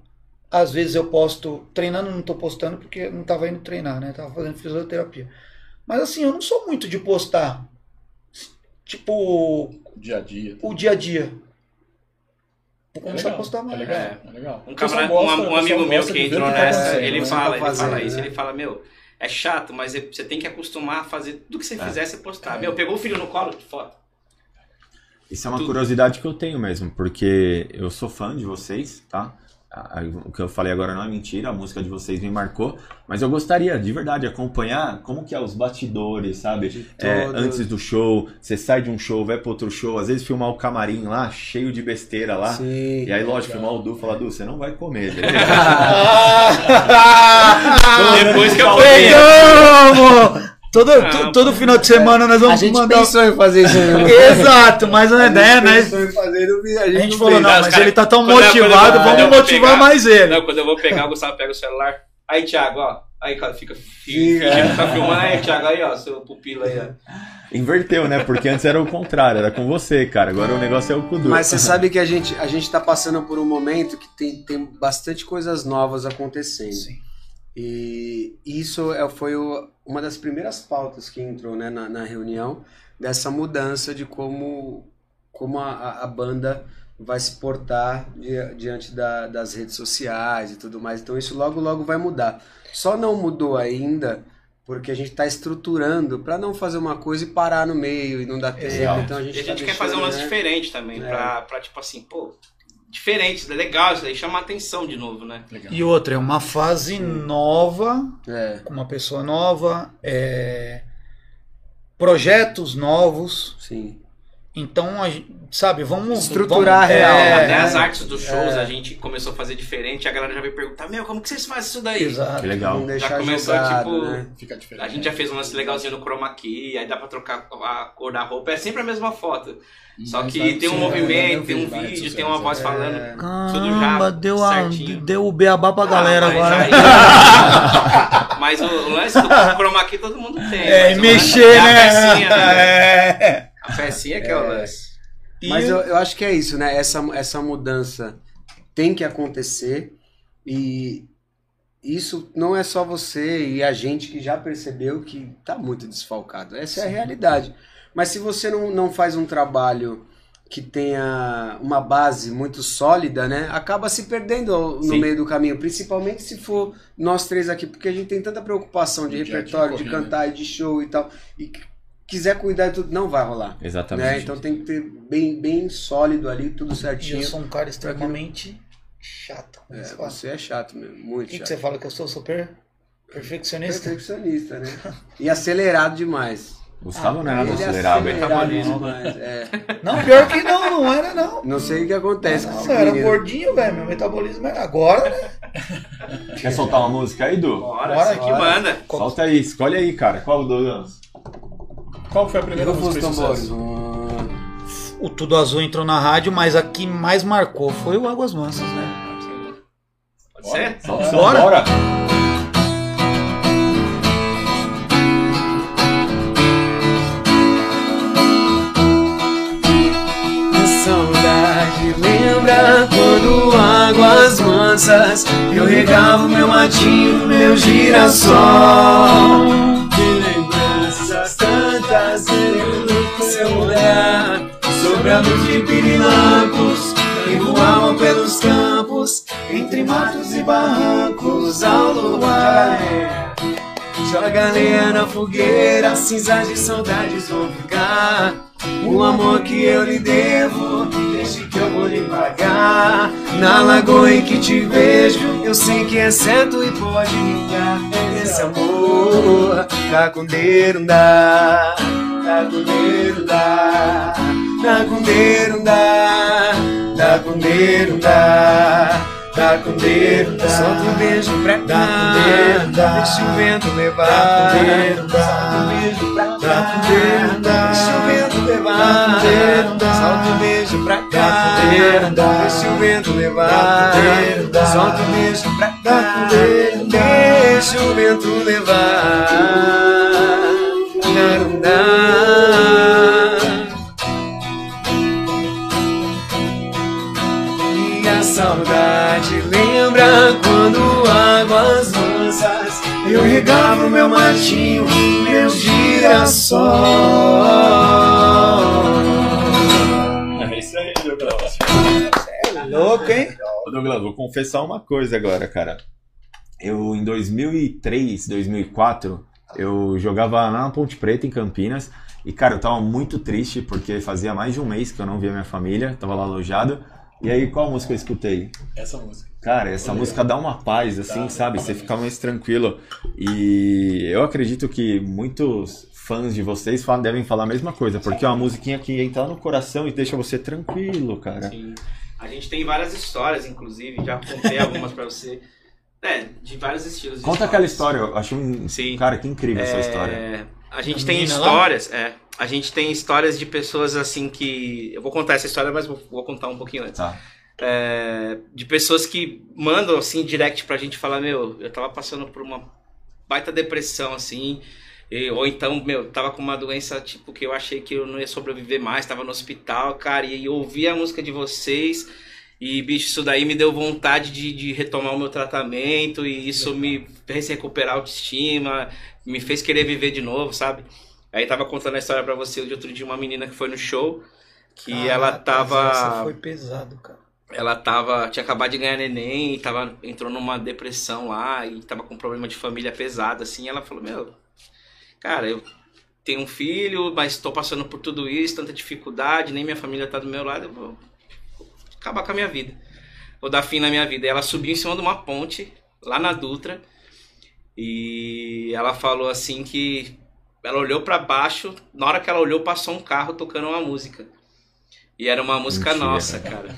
às vezes eu posto. Treinando, não tô postando porque não tava indo treinar, né? Tava fazendo fisioterapia. Mas assim, eu não sou muito de postar. Tipo, Dia a dia. o dia a dia. Vou É começar a legal, postar é mais. legal, É. é legal. Um, O camarada, gosta- um, o um amigo meu que entrou o tá nessa, ele né? fala, Tá ele fala fazendo, isso, né? ele fala, meu, é chato, mas você tem que acostumar a fazer tudo que você É. fizer, você postar. Meu, pegou o filho no colo, foto. Isso é uma Tudo. curiosidade que eu tenho mesmo, porque eu sou fã de vocês, tá? O que eu falei agora não é mentira, a música de vocês me marcou, mas eu gostaria de verdade acompanhar como que é os bastidores, sabe? É, antes do show, você sai de um show, vai para outro show, às vezes filmar o camarim lá, cheio de besteira lá. Sim. E aí, lógico, filmar o Du, falar, Du, você não vai comer, beleza? Depois que eu Pegamos! Todo, Ah, to- todo final de semana nós A vamos gente mandar. pensou em fazer isso né? Exato, mas não é A gente né, pensou em fazer, não vi- a A gente falou, não, mas cara- ele tá tão motivado, eu vamos motivar pegar- mais ele. Não, quando eu vou pegar, o Gustavo pega o celular. Aí, Thiago, ó. Aí, cara, fica Fica, fingindo que tá filmando. Aí, Thiago, aí, ó, seu pupilo aí, ó. Inverteu, né? Porque antes era o contrário, era com você, cara. Agora o negócio é o Kudu. Mas você sabe que a gente, a gente tá passando por um momento que tem, tem bastante coisas novas acontecendo. Sim. E isso é- foi uma das primeiras pautas que entrou né, na, na reunião, dessa mudança de como, como a, a- banda vai se portar di- diante da- das redes sociais e tudo mais. Então isso logo, logo vai mudar. Só não mudou ainda porque a gente está estruturando para não fazer uma coisa e parar no meio e não dar tempo. Exato. Então a E gente, a gente tá quer fazer um lance né? diferente também, É. pra, tipo assim, pô, diferente, legal isso daí, chama atenção de novo, né? Legal. E outra, é uma fase nova, É, com uma pessoa nova, é, projetos novos. sim. Então, a gente- sabe, vamos. Estruturar vamos, real, é, Até né? as artes dos shows É. a gente começou a fazer diferente, a galera já veio perguntar, meu, como que vocês fazem isso daí? Exato. Que legal. Não deixar começou, jogado, tipo, né? Fica diferente. A gente já fez um lance legalzinho no chroma key, aí dá pra trocar a cor da roupa, é sempre a mesma foto. Só Mas que vai- tem um sim, movimento, eu tem um vídeo, sociais, tem uma voz é. falando. É. Tudo já Caramba, deu, a, deu o beabá pra galera Ah, mas agora. aí- Mas o, lance do chroma key todo mundo tem. É, mexer, é né? Pecinha, né? É. A pecinha que é o lance. E Mas eu, eu acho que é isso, né? Essa, essa mudança tem que acontecer e isso não é só você e a gente que já percebeu que tá muito desfalcado. Essa é a realidade. Mas se você não, não faz um trabalho que tenha uma base muito sólida, né? Acaba se perdendo no Sim. meio do caminho, principalmente se for nós três aqui, porque a gente tem tanta preocupação de repertório, de cantar e de show e tal, e quiser cuidar de tudo, não vai rolar. Exatamente. Né? Então tem que ter bem, bem sólido ali, tudo E eu certinho. sou um cara extremamente chato. É, você é chato mesmo, O muito que, que chato. você fala que eu sou super perfeccionista? Perfeccionista, né? E acelerado demais. Gustavo não é nada Ele é acelerado, hein? metabolismo. demais. É. Não, pior que não, não era não. Não sei o que acontece com Não, eu era menino. gordinho, velho. Meu metabolismo era agora, né? Quer soltar uma música aí, Du? Bora, Bora, que bora. manda. Solta aí, escolhe aí, cara. Qual dos? Qual foi a primeira Rufos música de tambores. sucesso? O Tudo Azul entrou na rádio, mas a que mais marcou foi o Águas Mansas, né? Pode ser? Bora. Bora. A saudade lembra quando águas mansas eu regava o meu matinho, meu girassol. No seu olhar sobre a luz de pirilampos que voavam pelos campos entre matos e barrancos ao luar. Joga lenha na fogueira, cinzas de saudades vão ficar. O amor que eu lhe devo, deixe que eu vou lhe pagar. Na lagoa em que te vejo, eu sei que é certo e pode ficar. Esse amor tá com dedo dá, dá, com dedo dá, dá. Dá. solta um beijo pra cá, Dá com dedo, dá. deixa o vento levar, Dá com dedo, dá. solta um beijo pra cá, Dá com dedo, dá. deixa o vento levar, Dá com dedo, dá. solta um beijo pra cá, Dá com dedo, dá. deixa o vento levar, Dá com dedo, dá. solta um beijo pra cá, Dá com dedo, dá. deixa o vento levar, não dá. Eu regava o meu matinho, meu girassol. É isso aí, Douglas. Louco, hein? Douglas, vou confessar uma coisa agora, cara. Eu, em 2003, 2004, eu jogava lá na Ponte Preta, em Campinas. E, cara, eu tava muito triste, porque fazia mais de um mês que eu não via minha família. Tava lá alojado. E aí, qual música eu escutei? Essa música. Cara, essa música dá uma paz, assim, Dá, sabe? Você fica mais tranquilo. E eu acredito que muitos fãs de vocês falam- devem falar a mesma coisa, porque é uma musiquinha que entra no coração e deixa você tranquilo, cara. Sim. A gente tem várias histórias, inclusive, já contei algumas pra você. É, de vários estilos. de Conta aquela histórias. história, eu acho um. Sim. Cara, que incrível essa É, história. A gente Da tem menina lá? histórias, é. A gente tem histórias de pessoas assim que. Eu vou contar essa história, mas vou, vou contar um pouquinho antes. Tá. É, de pessoas que mandam assim direct pra gente falar, meu, eu tava passando por uma baita depressão, assim. e- ou então, meu, tava com uma doença, tipo, que eu achei que eu não ia sobreviver mais, tava no hospital, cara, e eu ouvi a música de vocês. E, bicho, isso daí me deu vontade de, de retomar o meu tratamento e isso me fez recuperar a autoestima, me fez querer viver de novo, sabe? Aí tava contando a história pra você de outro dia, uma menina que foi no show, que ela Caraca, tava. Essa foi pesado, cara. Ela tava. Tinha acabado de ganhar neném e tava, entrou numa depressão lá e tava com um problema de família pesado, assim. Ela falou, meu, cara, eu tenho um filho, mas tô passando por tudo isso, tanta dificuldade, nem minha família tá do meu lado, eu vou acabar com a minha vida. Vou dar fim na minha vida. E ela subiu em cima de uma ponte, lá na Dutra, e ela falou assim que ela olhou pra baixo, na hora que ela olhou, passou um carro tocando uma música. E era uma música Mentira. nossa, cara.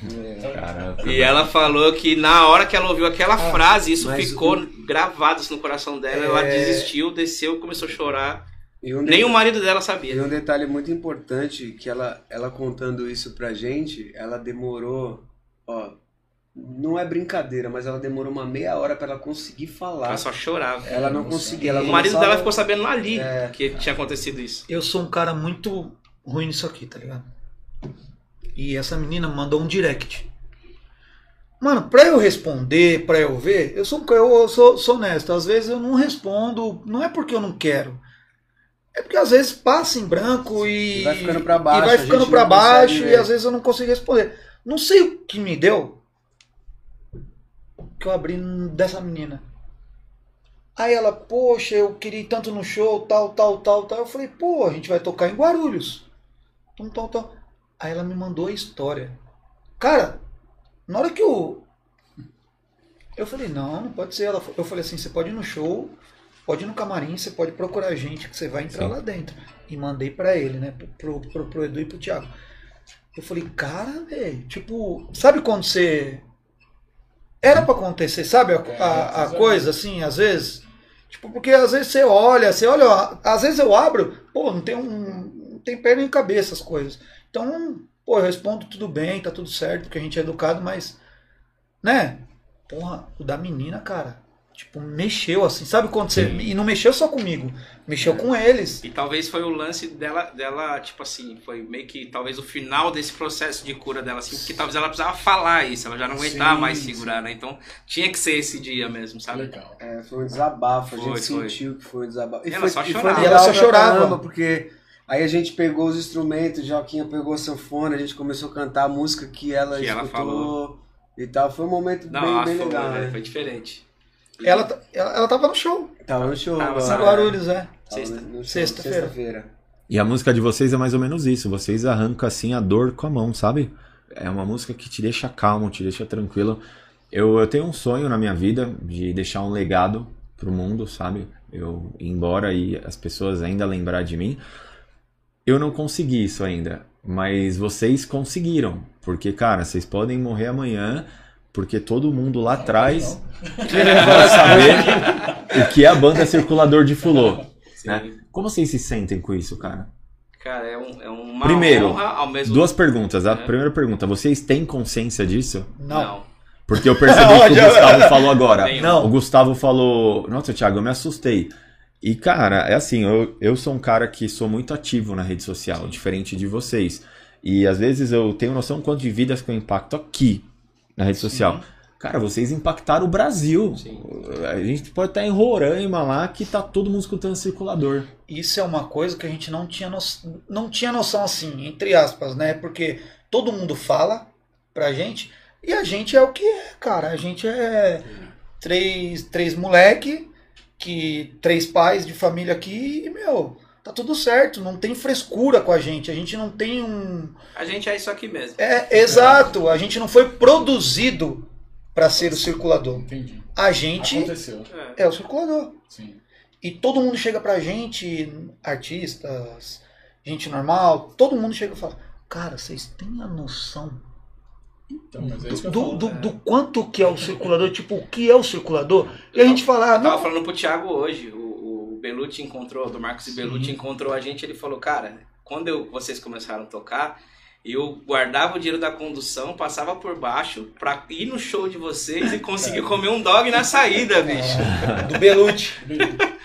Caraca. E ela falou que na hora que ela ouviu aquela frase, isso ficou gravado assim, no coração dela. Ela desistiu, desceu, começou a chorar. E um Nem o marido dela E sabia. um detalhe muito importante, que ela, ela contando isso pra gente, ela demorou, ó, não é brincadeira, mas ela demorou uma meia hora pra ela conseguir falar. Ela só chorava. Ela não conseguia, ela o marido dela ficou sabendo ali É. que tinha acontecido isso. Eu sou um cara muito ruim nisso aqui, tá ligado? E essa menina mandou um direct. Mano, pra eu responder, pra eu ver, eu sou, eu sou, sou honesto. Às vezes eu não respondo, não é porque eu não quero. É porque às vezes passa em branco e. E vai ficando pra baixo, E vai ficando pra baixo e ver. às vezes eu não consigo responder. Não sei o que me deu. Que eu abri dessa menina. Aí ela, poxa, eu queria ir tanto no show, tal, tal, tal, tal. Eu falei, pô, a gente vai tocar em Guarulhos. Tum, tal, tal. Aí ela me mandou a história. Cara, na hora que eu. Eu falei, não, não pode ser. Ela, eu falei assim, você pode ir no show, pode ir no camarim, você pode procurar gente que você vai entrar Sim. lá dentro. E mandei pra ele, né? Pro, pro, pro Edu e pro Thiago. Eu falei, cara, velho, tipo, sabe quando você. Era pra acontecer, sabe a, a, a coisa assim, às vezes? Tipo, porque às vezes você olha, você olha, ó, às vezes eu abro, pô, não tem um. Não tem perna nem cabeça as coisas. Então, pô, eu respondo tudo bem, tá tudo certo, porque a gente é educado, mas. Né? Porra, o da menina, cara. Tipo, mexeu assim. Sabe quando você. Sim. E não mexeu só comigo, mexeu com eles. E talvez foi o lance dela, dela, tipo assim, foi meio que talvez o final desse processo de cura dela, assim, porque talvez ela precisava falar isso, ela já não aguentava Sim, mais sim. segurar, né? Então tinha que ser esse dia mesmo, sabe? Legal. É, foi um desabafo, a Foi, gente foi. sentiu que foi um desabafo. E Ela foi, só e foi chorava. E ela só chorava. caramba, porque aí a gente pegou os instrumentos, Joaquinha pegou a sanfona, a gente começou a cantar a música que ela Que ela escutou falou. e tal. Foi um momento Não, bem, bem foi, legal, é, né? foi diferente. Ela, tá- ela, ela tava no show. Tava no show Tava. Em? Guarulhos, é. Tava Sexta. no show, Sexta-feira. Sexta-feira. E a música de vocês é mais ou menos isso. Vocês arrancam assim a dor com a mão, sabe? É uma música que te deixa calmo, te deixa tranquilo. Eu, eu tenho um sonho na minha vida de deixar um legado pro mundo, sabe? Eu ir embora e as pessoas ainda lembrar de mim. Eu não consegui isso ainda, mas vocês conseguiram. Porque, cara, vocês podem morrer amanhã, porque todo mundo lá atrás vai saber o que é a banda Circulador de Fulô. Né? Como vocês se sentem com isso, cara? Cara, é, um, é uma Primeiro, honra ao mesmo Duas perguntas. A É. primeira pergunta, vocês têm consciência disso? Não. Porque eu percebi que o Gustavo falou agora. Tenho. Não. O Gustavo falou, nossa, Thiago, eu me assustei. E, cara, é assim, eu, eu sou um cara que sou muito ativo na rede social, diferente de vocês. E às vezes eu tenho noção quanto de vidas que eu impacto aqui na rede social. Cara, vocês impactaram o Brasil. Sim. A gente pode estar em Roraima lá que tá todo mundo escutando circulador. Isso é uma coisa que a gente não tinha, no... não tinha noção assim, entre aspas, né? Porque todo mundo fala pra gente e a gente é o que é, cara. A gente é três, três moleque, que três pais de família aqui e, meu, tá tudo certo. Não tem frescura com a gente. A gente não tem um. A gente é isso aqui mesmo. É, exato. A gente não foi produzido pra ser o circulador. Entendi. A gente Aconteceu. É. é o circulador. Sim. E todo mundo chega pra gente, artistas, gente normal, todo mundo chega e fala: Cara, vocês têm a noção Então, mas é isso que do, eu do, falo. do, do quanto que é o circulador? Tipo, o que é o circulador? E a gente fala: ah, Eu tava não, falando pro Thiago hoje, o, o Belucci encontrou, do Marcos e Belucci encontrou a gente, ele falou, cara, quando eu- vocês começaram a tocar, eu guardava o dinheiro da condução, passava por baixo pra ir no show de vocês e conseguir comer um dog na saída, bicho. Do Belucci.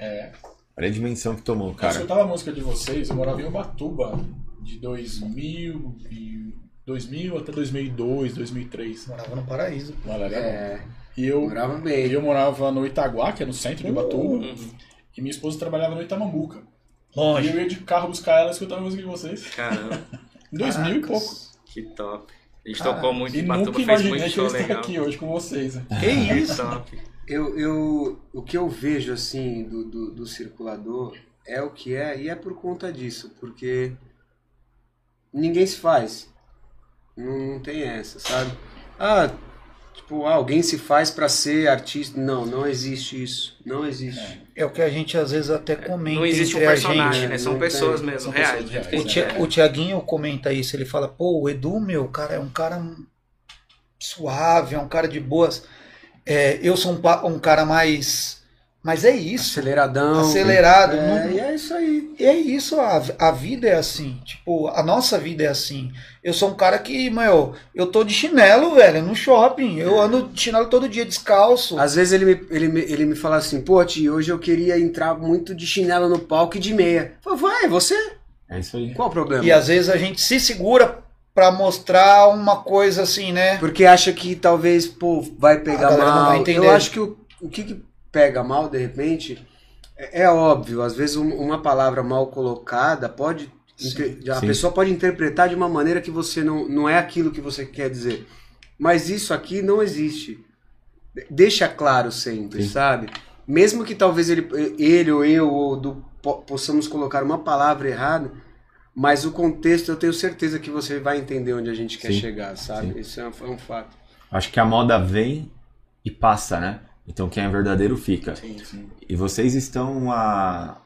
É. Olha a dimensão que tomou, Eu cara. escutava a música de vocês, eu morava em Ubatuba de 2000, e 2000 até 2002, 2003. Morava no paraíso. Bom. É, E eu, morava e bem. eu morava no Itaguá, que é no centro de Ubatuba, Uhum. e minha esposa trabalhava no Itamambuca. E Longe. eu ia de carro buscar ela e escutava a música de vocês. Caramba, Em 2000 e pouco. que top. A gente Caraca. tocou muito E em Batuba, nunca fez imaginei muito que eu show ia estar legal. aqui hoje com vocês. né? Que Que isso? top. Eu, eu, o que eu vejo assim do, do, do circulador é o que é e é por conta disso, porque ninguém se faz. Não, não tem essa, sabe? Ah, tipo, ah, alguém se faz pra ser artista. Não, não existe isso. Não existe. É o que a gente às vezes até comenta Não existe um personagem, gente. né? São Não pessoas tem. mesmo, São reais. pessoas jeito que O, Tia, é. o Tiaguinho comenta isso, ele fala, pô, o Edu, meu, cara, é um cara suave, é um cara de boas. É, eu sou um, um cara mais. Mas é isso. Aceleradão. Acelerado. É, não- e é isso aí. E é isso, a, a vida é assim. Tipo, a nossa vida é assim. Eu sou um cara que, meu, eu tô de chinelo, velho, no shopping. Eu ando de chinelo todo dia descalço. Às vezes ele me, ele, me, ele me fala assim, pô, tio, hoje eu queria entrar muito de chinelo no palco e de meia. Eu falo, vai, você? É isso aí. Qual o problema? E às vezes a gente se segura pra mostrar uma coisa assim, né? Porque acha que talvez, pô, vai pegar mal. vai entender. Eu acho que o, o que, que pega mal, de repente, é, é óbvio. Às vezes um- uma palavra mal colocada pode. inter- a sim. pessoa pode interpretar de uma maneira que você não, não é aquilo que você quer dizer. Mas isso aqui não existe. Deixa claro sempre, Sim. sabe? Mesmo que talvez ele, ele ou eu ou do, po- possamos colocar uma palavra errada, mas o contexto eu tenho certeza que você vai entender onde a gente quer Sim. chegar, sabe? Sim. Isso é um, é um fato. Acho que a moda vem e passa, né? Então quem é verdadeiro fica. Sim, sim. E vocês estão há,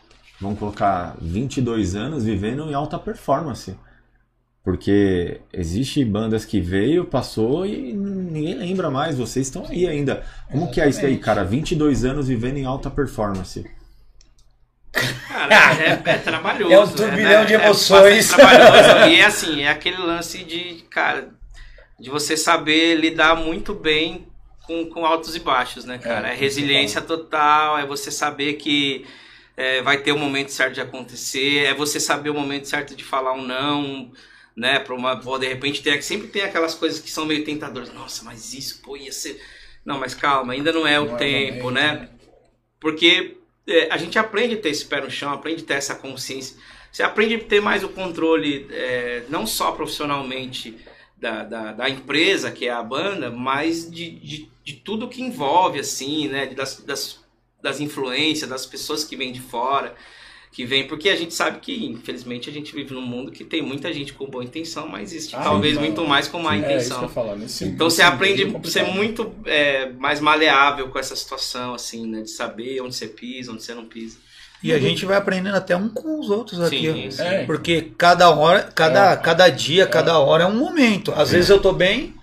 vamos colocar, 22 anos vivendo em alta performance. Porque existe bandas que veio, passou e ninguém lembra mais. Vocês estão aí ainda. Como que é isso aí, cara? 22 anos vivendo em alta performance. Cara, é, é trabalhoso. É um turbilhão né? de É emoções. trabalhoso. E é assim, é aquele lance de, cara, de você saber lidar muito bem com, com altos e baixos, né, cara? É, É, resiliência total, é você saber que é, vai ter o momento certo de acontecer, é você saber o momento certo de falar um não, né? Pra uma, de repente tem, sempre tem aquelas coisas que são meio tentadoras. Nossa, mas isso, pô, ia ser. Não, mas calma, ainda não é o Não é tempo, momento, né? Porque é, a gente aprende a ter esse pé no chão, aprende a ter essa consciência. Você aprende a ter mais o controle, é, não só profissionalmente da, da, da empresa, que é a banda, mas de, de, de tudo que envolve, assim, né? Das, das, das influências, das pessoas que vêm de fora, que vêm. Porque a gente sabe que, infelizmente, a gente vive num mundo que tem muita gente com boa intenção, mas existe Ah, talvez então. muito mais com má É, isso que eu intenção. ia falar. Nesse, Então nesse você aprende é a ser muito é, mais maleável com essa situação, assim, né? De saber onde você pisa, onde você não pisa. E a gente vai aprendendo até um com os outros aqui. Sim, sim. É, Porque cada hora, cada, É. cada dia, cada hora é um momento. Às vezes eu tô bem,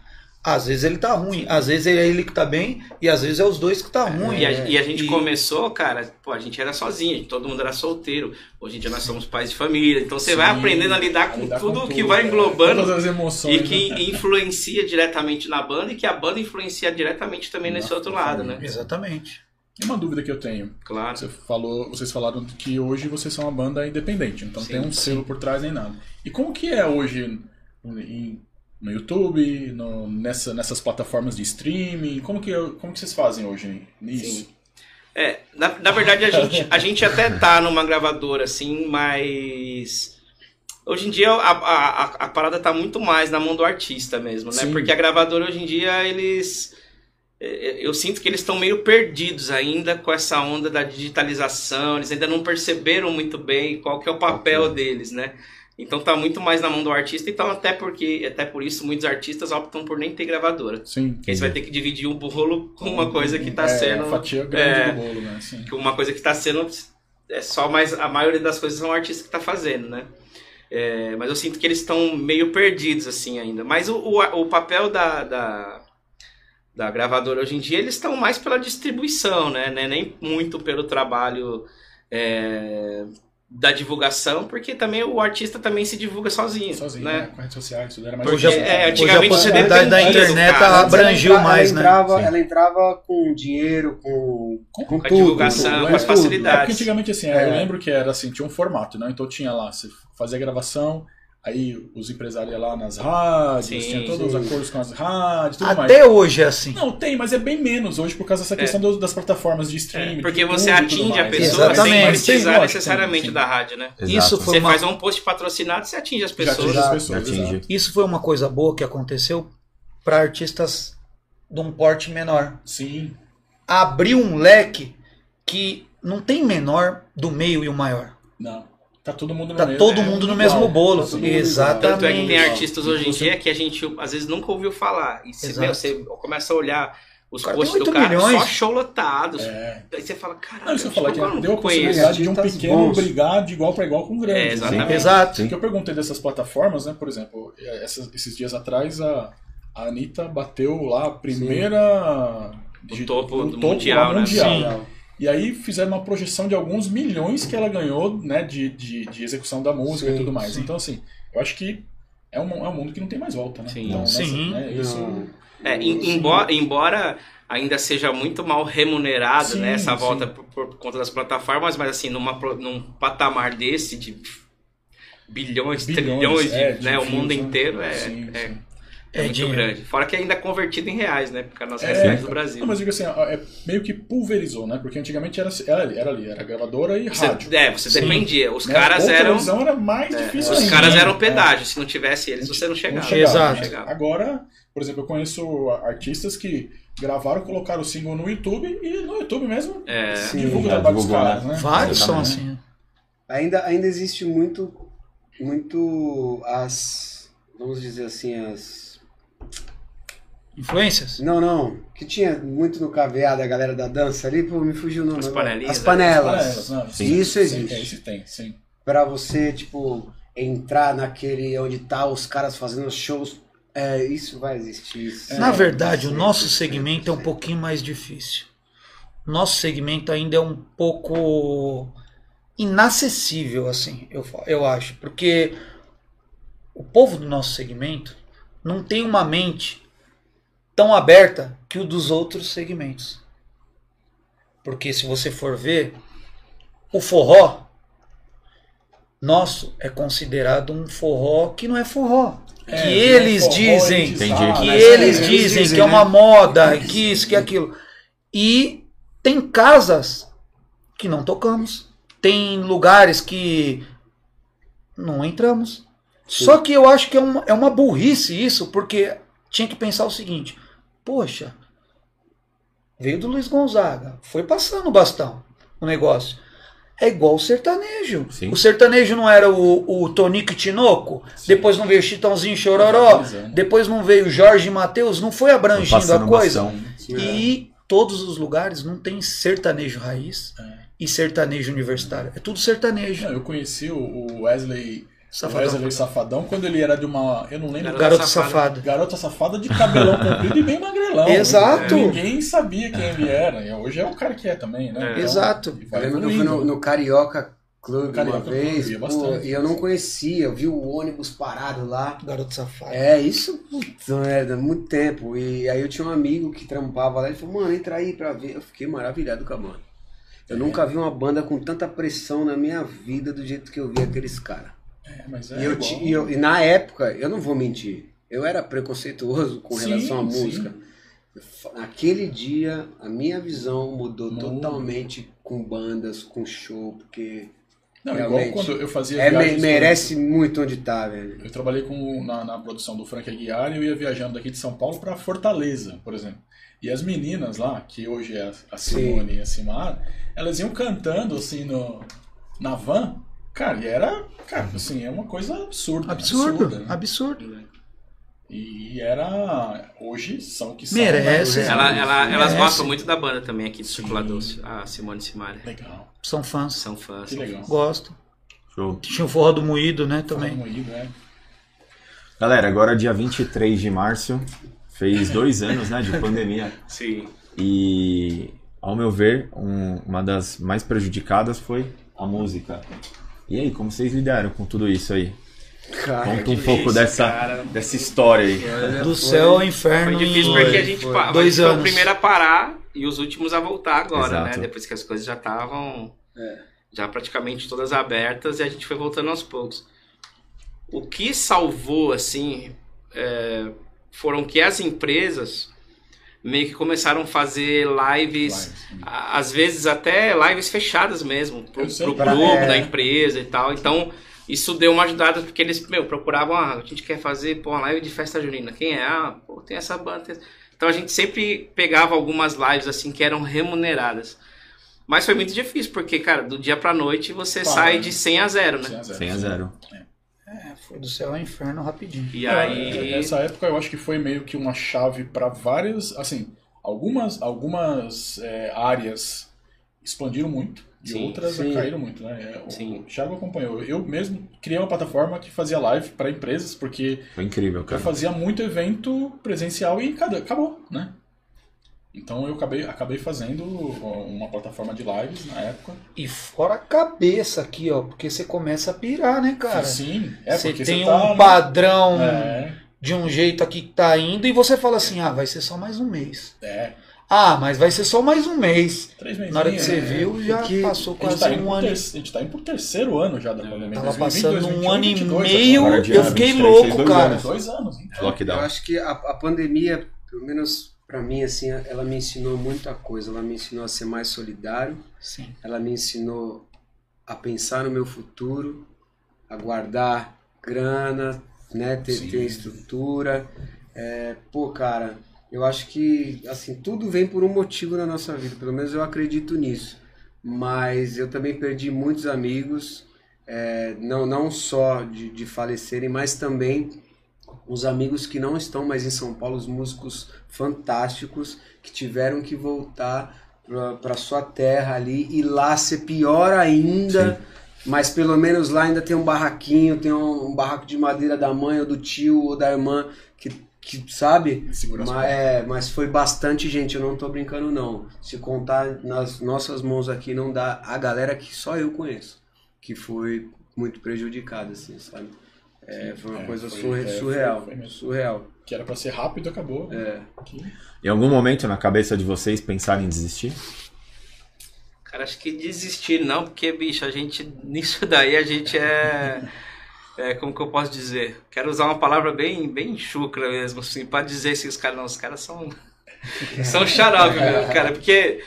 às vezes ele tá ruim. Às vezes é ele que tá bem e às vezes é os dois que tá ruim. E a, e a gente E- começou, cara, pô, a gente era sozinho, todo mundo era solteiro. Hoje em dia nós somos pais de família. Então você vai Sim, aprendendo a lidar com lidar tudo com que tudo, vai né? englobando Todas as emoções. e que né? influencia diretamente na banda e que a banda influencia diretamente também nesse Na outro lado, né? Exatamente. E uma dúvida que eu tenho. Claro. Você falou, vocês falaram que hoje vocês são uma banda independente, então Sim, tem um selo por trás nem nada. E como que é hoje em- no YouTube, no- nessa, nessas plataformas de streaming? Como que, como que vocês fazem hoje nisso? Sim. É, na, na verdade a gente, a gente até tá numa gravadora assim, mas hoje em dia a, a, a- parada tá muito mais na mão do artista mesmo, né? Sim. Porque a gravadora hoje em dia eles é, eu sinto que eles estão meio perdidos ainda com essa onda da digitalização, eles ainda não perceberam muito bem qual que é o papel deles, né? Então tá muito mais na mão do artista, então até porque até por isso muitos artistas optam por nem ter gravadora. Sim. Porque você vai ter que dividir o bolo com uma coisa que tá é, sendo fatia grande é, do bolo, né? Sim. uma coisa que está sendo é só mais a maioria das coisas são o artista que está fazendo, né? É, mas eu sinto que eles estão meio perdidos assim ainda. Mas o, o, o papel da, da, da gravadora hoje em dia eles estão mais pela distribuição, né? Né? Nem muito pelo trabalho é, da divulgação, porque também o artista também se divulga sozinho, Sozinho, né? né? Com redes sociais, tudo era mais Hoje, fácil. é, hoje a antigamente você possibilidade da internet cara. ela Antes ela abrangiu entra- mais, ela né? entrava, Sim. Ela entrava com dinheiro, com, com, Com a tudo. divulgação, tudo, com é as facilidades. É porque antigamente, assim, É. eu lembro que era assim, tinha um formato, né? Então tinha lá, você fazia a gravação, aí os empresários iam lá nas rádios, Sim, tinha todos sim. os acordos com as rádios, tudo mais. Até hoje é assim. Não, tem, mas é bem menos hoje por causa dessa questão dos- das plataformas de streaming. É, porque você tudo tudo atinge a mais. pessoa Exatamente. sem precisar necessariamente tem, da rádio, né? Exato. Isso foi Você uma faz um post patrocinado, você atinge as Já pessoas. atinge as pessoas, atinge. exato. Isso foi uma coisa boa que aconteceu para artistas de um porte menor. Sim, Abriu um leque que não tem menor do meio e o maior. não. Tá todo mundo no Tá mesmo. todo é, mundo no igual. mesmo bolo. Tá mundo igual. Exatamente. Tanto é que tem artistas hoje em dia que a gente às vezes nunca ouviu falar. E se, Exato. meu, você começa a olhar os cara posts do cara, milhões. só show lotados. É. Aí você fala, caralho, que eu falar, que deu a possibilidade de um pequeno bons. brigar de igual para igual com um grande. É, né? exatamente. Exato. O que eu perguntei dessas plataformas, né? Por exemplo, essas- esses dias atrás a, a Anitta bateu lá a primeira. O topo do topo mundial, né? mundial. Sim. E aí fizeram uma projeção de alguns milhões que ela ganhou, né, de, de, de execução da música Sim, e tudo mais. sim. Então, assim, eu acho que é um, é um mundo que não tem mais volta, né? Sim. Então, nessa- Sim. né, isso. É, em- embora, embora ainda seja muito mal remunerado Sim, né, essa volta por, por conta das plataformas, mas assim, numa, num patamar desse de bilhões, Bilhões, trilhões, de, é, de né, o views, mundo né? inteiro é, Sim, é, sim. É É muito dinheiro. grande. Fora que ainda é convertido em reais, né? Porque nas É, reais do Brasil. Não, mas eu digo assim, é meio que pulverizou, né? Porque antigamente era, era, ali, era ali, era gravadora e Você, rádio. é, você Sim. dependia. Os né? caras Ou eram. televisão era mais é, difícil os ainda, caras né? eram É. pedágio. Se não tivesse eles, você não chegava. chegava, Exato. Não chegava. Agora, por exemplo, eu conheço artistas que gravaram, colocaram o single no YouTube e no YouTube mesmo É, Sim. divulga o trabalho dos divulgou, caras, né? né? Vários são assim. Ainda, ainda existe muito, muito as, vamos dizer assim, as... Influências? Não, não, que tinha muito no KVA da galera da dança ali, pô, me fugiu o nome. As panelinhas, As né? panelas. Panelas, não, Sim. Isso existe. Sim, é, isso tem, sim. Pra você, tipo, entrar naquele onde tá os caras fazendo shows, é, isso vai existir. Isso. Na verdade, o nosso segmento é um pouquinho mais difícil. Nosso segmento ainda é um pouco inacessível, assim, eu, eu acho. Porque o povo do nosso segmento não tem uma mente tão aberta que o dos outros segmentos. Porque se você for ver, o forró nosso é considerado um forró que não é forró. É, que é eles forró dizem Entendi. que né? eles eles dizem dizem, que é né? uma moda, que isso, que aquilo. E tem casas que não tocamos. Tem lugares que não entramos. Só que eu acho que é uma, é uma burrice isso, porque tinha que pensar o seguinte: poxa, veio do Luiz Gonzaga, foi passando o bastão o negócio. É igual o sertanejo. Sim. O sertanejo não era o, o Tonico Tinoco, depois não veio o Chitãozinho Chororó, Atualizando. depois não veio Jorge e Matheus, não foi abrangindo a coisa. bastão. E todos os lugares não tem sertanejo raiz É. e sertanejo universitário. É tudo sertanejo. Não, eu conheci o- o Wesley, o Safadão. Wesley Safadão quando ele era de uma. Eu não lembro. Garota Garoto safada. safado. Garota safada de cabelão comprido e bem magrelão. Exato. Ninguém sabia quem ele era. E hoje é o cara que é também, né? É. Exato. e Eu lembro que eu fui evoluindo. no, no Carioca Clube Carioca uma Clube, vez, ia pô, bastante. e eu não conhecia, eu vi o ônibus parado lá. Garoto safado. É, isso, putz, merda, muito tempo. E aí eu tinha um amigo que trampava lá, ele falou, mano, entra aí pra ver. Eu fiquei maravilhado com a banda. Eu É. nunca vi uma banda com tanta pressão na minha vida do jeito que eu vi aqueles caras. É, mas é e, eu igual. e eu- e na época, eu não vou mentir, eu era preconceituoso com Sim, relação à sim. música. Naquele dia, a minha visão mudou Muda. totalmente com bandas, com show, porque Não, igual quando eu fazia é, merece muito onde tá, velho. Eu trabalhei com, na, na produção do Frank Aguiar e eu ia viajando daqui de São Paulo para Fortaleza, por exemplo. E as meninas lá, que hoje é a- Simone e a Simar, elas iam cantando assim no, na van. Cara, e era, cara, assim, é uma coisa absurda. Absurdo. absurda, né? Absurdo. E era. Hoje são o que são. Merece. né? Ela, ela- elas Merece. gostam muito da banda também aqui do Sim. Circulador, a Simone Simaria. Legal. São fãs. São fãs. Que são legal. fãs. Gosto. Show. Tinha o forró do moído, né, também. Fala moído, é. Galera, agora dia 23 de março, fez dois anos, né, de pandemia. Sim. E, ao meu ver, um- uma das mais prejudicadas foi a música. E aí, como vocês lidaram com tudo isso aí? Cara, Conta um difícil, pouco dessa, cara. dessa história aí. olha, Do foi- céu ao Foi inferno difícil em porque a gente foi. pa- dois foi o anos. primeiro a parar e os últimos a voltar agora, Exato. né? Depois que as coisas já estavam É. já praticamente todas abertas e a gente foi voltando aos poucos. O que salvou, assim, é, foram que as empresas meio que começaram a fazer lives, Lives. às vezes até lives fechadas mesmo, pro, pro grupo é. da empresa e tal. Então, isso deu uma ajudada, porque eles, meu, procuravam, ah, a gente quer fazer, pô, uma live de festa junina. Quem é? Ah, pô, tem essa banda. tem Então a gente sempre pegava algumas lives, assim, que eram remuneradas. Mas foi muito difícil, porque, cara, do dia pra noite você Para, sai né? de 100 a 0, né? 100 a 0. 100 a 0. É, foi do céu ao inferno rapidinho. E É, aí. Essa época eu acho que foi meio que uma chave para várias, assim, algumas, algumas é, áreas expandiram muito e Sim, outras sim. caíram muito, né? É, O, Sim. o Thiago acompanhou. Eu mesmo criei uma plataforma que fazia live para empresas porque Foi incrível, eu cara. fazia muito evento presencial e cada- acabou, né? Então eu acabei, acabei fazendo uma plataforma de lives na época. E fora a cabeça aqui, ó, porque você começa a pirar, né, cara? Sim, é você porque tem você tá, um né? padrão É, de um jeito aqui que tá indo e você fala assim, ah, vai ser só mais um mês. é, Ah, mas vai ser só mais um mês. três meses. Na hora que você viu, já passou quase tá um ano. ter- a gente tá indo pro terceiro ano já da pandemia. Tava 2020, passando um 2021, ano e 22 meio, agora eu fiquei 23, louco, dois cara. anos. Dois anos, então. Eu acho que a, a pandemia, pelo menos pra mim, assim, ela me ensinou muita coisa. Ela me ensinou a ser mais solidário. Sim. Ela me ensinou a pensar no meu futuro, a guardar grana, né, ter, Sim. ter estrutura. É, pô, cara, eu acho que assim tudo vem por um motivo na nossa vida. Pelo menos eu acredito nisso. Mas eu também perdi muitos amigos, é, não não só de, de falecerem, mas também os amigos que não estão mais em São Paulo, os músicos fantásticos que tiveram que voltar para sua terra ali e lá ser pior ainda. Mas pelo menos lá ainda tem um barraquinho, tem um, um barraco de madeira da mãe ou do tio ou da irmã que, que sabe? Mas, é, mas foi bastante gente, eu não tô brincando não. Se contar nas nossas mãos aqui, não dá a galera que só eu conheço, que foi muito prejudicada, assim, sabe? É, foi uma É, coisa foi- surre- é, foi- surreal, foi mesmo. surreal. Que era pra ser rápido, acabou. É. Em algum momento na cabeça de vocês pensaram em desistir? Cara, acho que desistir não, porque, bicho, a gente, nisso daí a gente é, é, como que eu posso dizer? Quero usar uma palavra bem, bem chucra mesmo, assim, pra dizer se os caras, não, os caras são, são xarope mesmo, cara, porque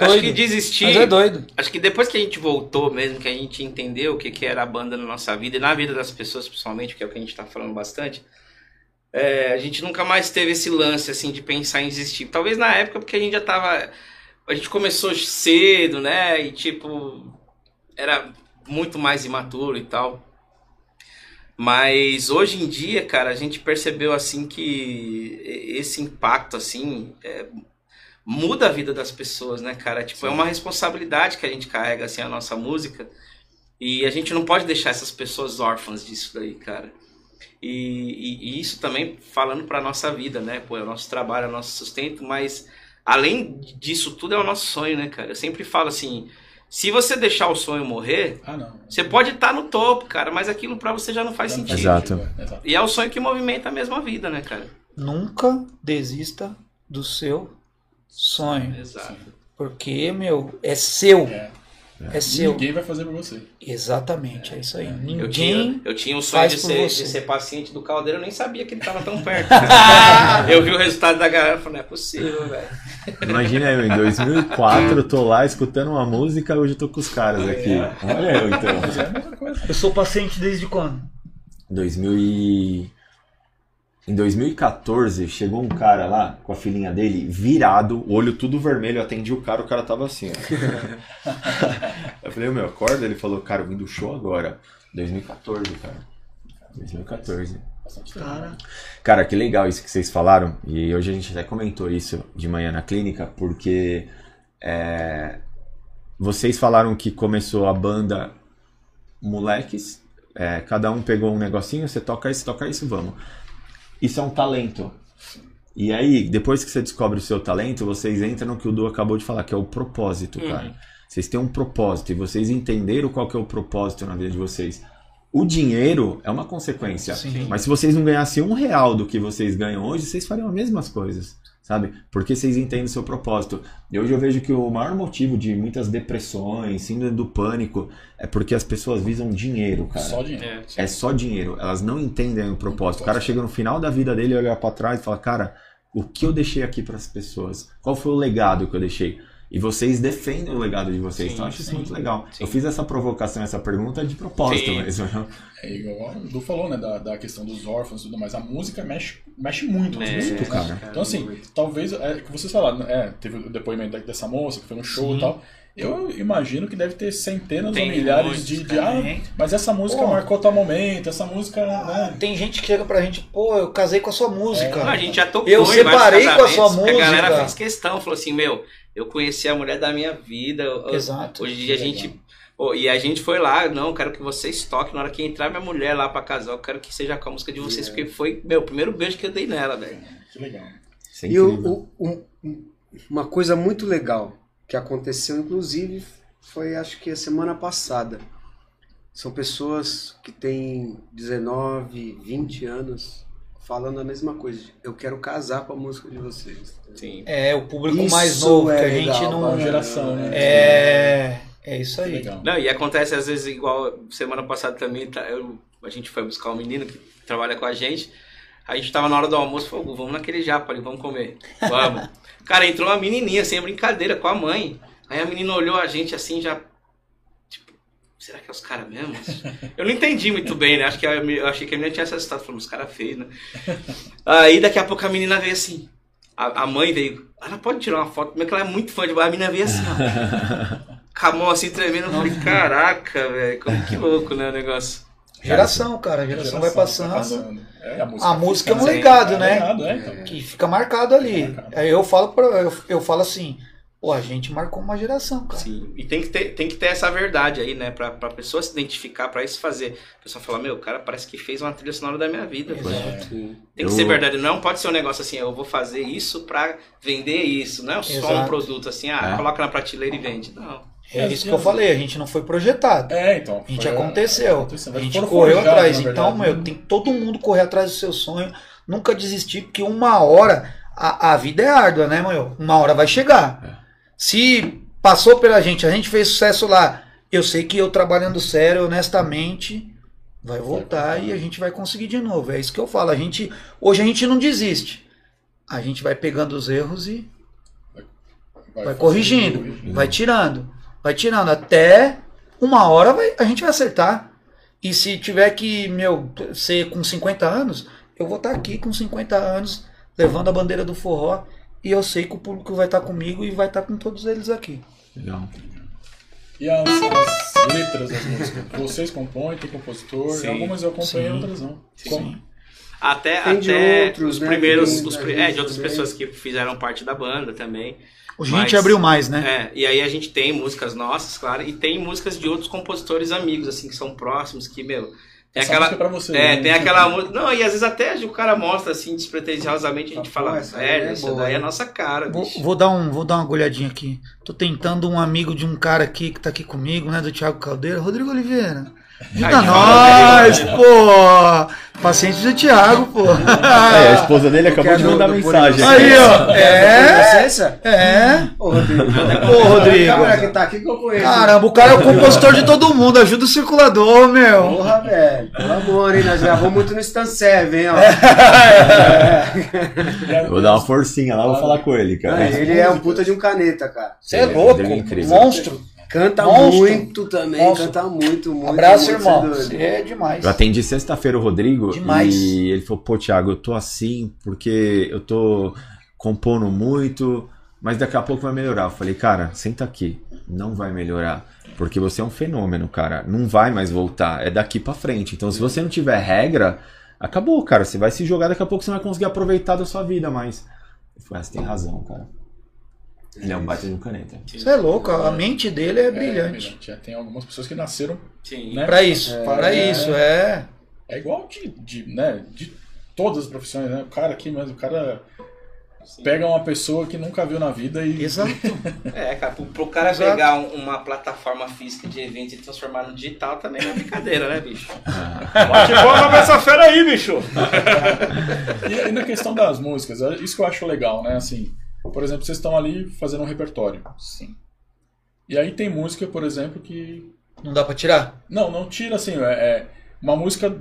acho Doido. que desistir, Mas é doido. acho que depois que a gente voltou mesmo, que a gente entendeu o que, que era a banda na nossa vida e na vida das pessoas, principalmente, que é o que a gente tá falando bastante, é, a gente nunca mais teve esse lance, assim, de pensar em desistir. Talvez na época, porque a gente já tava... A gente começou cedo, né? E, tipo, era muito mais imaturo e tal. Mas hoje em dia, cara, a gente percebeu, assim, que esse impacto, assim, é, muda a vida das pessoas, né, cara? Tipo, é uma responsabilidade que a gente carrega, assim, a nossa música. E a gente não pode deixar essas pessoas órfãs disso daí, cara. E, e- e isso também falando para nossa vida, né? Pô, é o nosso trabalho, é o nosso sustento, mas além disso tudo é o nosso sonho, né, cara? Eu sempre falo assim, se você deixar o sonho morrer, Ah, não. você pode estar no topo, cara, mas aquilo para você já não faz sentido. Exato. É, exato. E é o sonho que movimenta a mesma vida, né, cara? Nunca desista do seu sonho. Exato. Porque, meu, é seu. É. É seu. Ninguém vai fazer por você. Exatamente, é isso aí. Eu Ninguém. tinha, eu tinha o sonho de ser, de ser paciente do caldeiro, eu nem sabia que ele tava tão perto. eu vi o resultado da galera e falei, não é possível, velho. Imagina eu, em 2004, eu tô lá escutando uma música, hoje eu tô com os caras aqui. Olha eu, então. É. Eu sou paciente desde quando? 2000 e... Em 2014, chegou um cara lá com a filhinha dele, virado, olho tudo vermelho, eu atendi o cara, o cara tava assim, ó. eu falei, meu, acorda? Ele falou, cara, eu vim do show agora. 2014, cara. 2014. Bastante tempo. Cara, Cara, que legal isso que vocês falaram. E hoje a gente até comentou isso de manhã na clínica, porque é, vocês falaram que começou a banda moleques, é, cada um pegou um negocinho, você toca isso, toca isso, vamos. Isso é um talento. E aí, depois que você descobre o seu talento, vocês entram no que o Du acabou de falar, que é o propósito, Uhum. cara. vocês têm um propósito e vocês entenderam qual que é o propósito na vida de vocês. O dinheiro é uma consequência. Sim. Mas se vocês não ganhassem um real do que vocês ganham hoje, vocês fariam as mesmas coisas, sabe? Porque vocês entendem o seu propósito. E hoje eu vejo que o maior motivo de muitas depressões, síndrome do pânico, é porque as pessoas visam dinheiro, cara. Só dinheiro. É. É só dinheiro. Elas não entendem o propósito. O cara chega no final da vida dele e olha pra trás e fala: Cara, o que eu deixei aqui pras pessoas? Qual foi o legado que eu deixei? E vocês defendem o legado de vocês. Sim, então eu acho isso sim. muito legal. Sim. Eu fiz essa provocação, essa pergunta de propósito Sim. mesmo. É igual o Du falou, né, da, da questão dos órfãos e tudo mais. A música mexe, mexe muito É, pessoas, cara. né? Então, assim, talvez, é, que vocês falaram, é, teve o depoimento dessa moça que foi no show Sim. e tal. Eu imagino que deve ter centenas Tem ou milhares de, de ah, mas essa música Pô. marcou tal momento, essa música, né? Tem gente que chega pra gente, pô, eu casei com a sua música. Não, a gente já tocou Eu separei com a sua casamentos, A galera música. fez questão, falou assim, meu, eu conheci a mulher da minha vida. Exato. Hoje em dia a gente. pô, e a gente foi lá, não, eu quero que vocês toquem. Na hora que entrar minha mulher lá pra casar, eu quero que seja com a música de vocês, porque foi, meu, o primeiro beijo que eu dei nela, velho. Que legal. Isso é E o- o- um- uma coisa muito legal que aconteceu, inclusive, foi acho que a semana passada. São pessoas que têm 19, 20 anos falando a mesma coisa. Eu quero casar com a música de vocês. Sim. É, o público Isso mais novo, é que a gente legal, não. Uma geração, né? É. É isso Que aí. legal. Não, e acontece às vezes igual semana passada também, tá, eu- a gente foi buscar um menino que trabalha com a gente. A gente tava na hora do almoço, falou, vamos naquele japa ali, vamos comer. Vamos. Cara, entrou uma menininha, sem brincadeira, com a mãe. Aí a menina olhou a gente assim, já. Será que é os caras mesmo? Eu não entendi muito bem, né? Acho que a, eu achei que a menina tinha se assustado, falando, os caras feios, né? Aí daqui a pouco a menina veio assim. A, a mãe veio, ela pode tirar uma foto, como é que ela é muito fã de A menina veio assim, ó. Com a mão assim tremendo, eu falei, caraca, velho, como que louco, né, o negócio. Geração, cara. A geração, vai passando. É, a música, A música é um legado, é né? legado, é, então. Que fica marcado ali. Marcado. Aí eu falo, pra, eu, eu falo assim, pô, a gente marcou uma geração, cara. Sim, e tem que ter, tem que ter essa verdade aí, né, pra, pra pessoa se identificar, pra isso fazer. A pessoa fala, meu, o cara parece que fez uma trilha sonora da minha vida. É. Tem que Eu- ser verdade, não pode ser um negócio assim, eu vou fazer isso pra vender isso, não é só um Exato. produto assim, ah, É. coloca na prateleira e vende. Não. É isso que eu falei, a gente não foi projetado. É, então. A gente aconteceu. aconteceu. A gente correu forjados, atrás. Então, meu, né? tem que todo mundo correr atrás do seu sonho. Nunca desistir, porque uma hora. A, a vida é árdua, né, meu? Uma hora vai chegar. Se passou pela gente, a gente fez sucesso lá. Eu sei que eu trabalhando sério, honestamente, vai voltar e a gente vai conseguir de novo. É isso que eu falo. A gente, hoje a gente não desiste. A gente vai pegando os erros e vai fazendo corrigindo, corrigindo. vai tirando, vai tirando até uma hora vai- a gente vai acertar. E se tiver que, meu, ser com 50 anos, eu vou estar aqui com 50 anos levando a bandeira do forró e eu sei que o público vai estar comigo e vai estar com todos eles aqui. Legal. E as, as letras das músicas? Vocês compõem, tem compositor, Sim. algumas eu acompanhei, Sim. outras não. Como? Até, Tem até outros, os né, primeiros, os é, de outras também. pessoas que fizeram parte da banda também. O gente abriu mais, né? É, e aí a gente tem músicas nossas, claro, e tem músicas de outros compositores amigos, assim, que são próximos, que, meu. Tem Essa aquela. música é pra você, É, né? tem aquela música. Não, e às vezes até o cara mostra assim, despretensiosamente, a gente Ah, fala, essa velho, é isso boa, daí é a hein?" nossa cara, Vou, bicho. vou dar um, vou dar uma olhadinha aqui. Tô tentando um amigo de um cara aqui que tá aqui comigo, né? Do Thiago Caldeira, Rodrigo Oliveira. Ajuda nós, pô! Paciente do Thiago, pô. É, a esposa dele acabou de mandar mensagem. Aí, ó. É, é. Ô, Rodrigo. Ô, Rodrigo. Que tá aqui que eu conheço. Caramba, o cara é o compositor de todo mundo, ajuda o circulador, meu. Porra, velho. Pelo amor, hein? Nós gravamos muito no Stancev, hein, ó. Vou dar uma forcinha lá, vou falar com ele, cara. Ele é um puta de um caneta, cara. Você é louco, é monstro. Canta Monstro. muito também, Monstro. canta muito, muito. Abraço, muito, irmão. você é Você é demais. Eu atendi sexta-feira o Rodrigo Demais. e ele falou, pô, Thiago, eu tô assim porque eu tô compondo muito, mas daqui a pouco vai melhorar. Eu falei, cara, senta aqui, não vai melhorar, porque você é um fenômeno, cara, não vai mais voltar, é daqui pra frente. Então, se você não tiver regra, acabou, cara, você vai se jogar, daqui a pouco você não vai conseguir aproveitar da sua vida. Eu falei, ah, você tem razão, cara. Ele é um baita de um caneta. Você é louco, a mente dele é É, brilhante. Já tem algumas pessoas que nasceram, Sim. né? Pra isso, É, pra é. isso, é. É igual de, de, né, de todas as profissões, né? O cara aqui, mas o cara pega uma pessoa que nunca viu na vida e. Exato. É, cara, pro, pro cara Exato. pegar um- uma plataforma física de evento e transformar no digital também não é brincadeira, né, bicho? Bate palma pra essa fera aí, bicho! E, e na questão das músicas, é isso que eu acho legal, né? Assim, por exemplo, vocês estão ali fazendo um repertório. Sim. E aí tem música, por exemplo, que. Não dá pra tirar? Não, não tira assim, é, é uma música.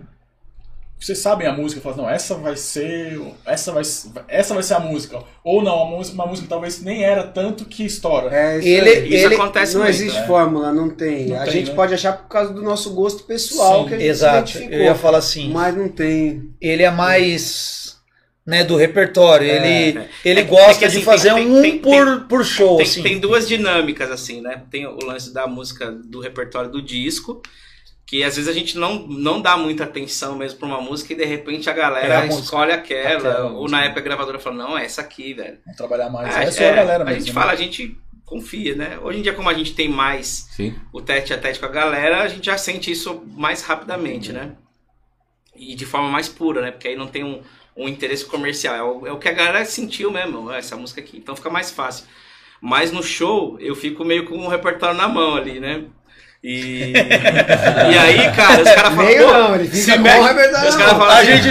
Vocês sabem a música, falam, não, essa vai ser. Essa vai, essa vai ser a música. Ou não, uma música, uma música que talvez nem era tanto que estoura. É, isso Ele- aí. Isso Ele- acontece não muito. existe né? fórmula, não tem. Não a tem, gente né? pode achar por causa do nosso gosto pessoal Sim, que a gente Exato. se Eu identificou. ia falar assim. Mas não tem. Ele é mais. Né, do repertório. ele ele É que- gosta é que, assim, de fazer tem- um tem- tem- por, por show, Tem, assim. tem duas dinâmicas, assim, né? Tem o lance da música do repertório do disco, que às vezes a gente não, não dá muita atenção mesmo pra uma música e de repente a galera É a música. escolhe aquela, Aquela ou na época a gravadora fala, não, é essa aqui, velho. Vamos trabalhar mais. Ah, é só a galera a mesmo. gente né? fala, a gente confia, né? Hoje em dia, como a gente tem mais Sim. o tete a tete com a galera, a gente já sente isso mais rapidamente, né? E de forma mais pura, né? Porque aí não tem um, um interesse comercial. É o, é o que a galera sentiu mesmo, essa música aqui. Então fica mais fácil. Mas no show, eu fico meio com o repertório na mão ali, né? E, e aí, cara, os caras falam. Meio "Pô, não, ele fica se com mexe." o repertório Os caras falam A assim, gente,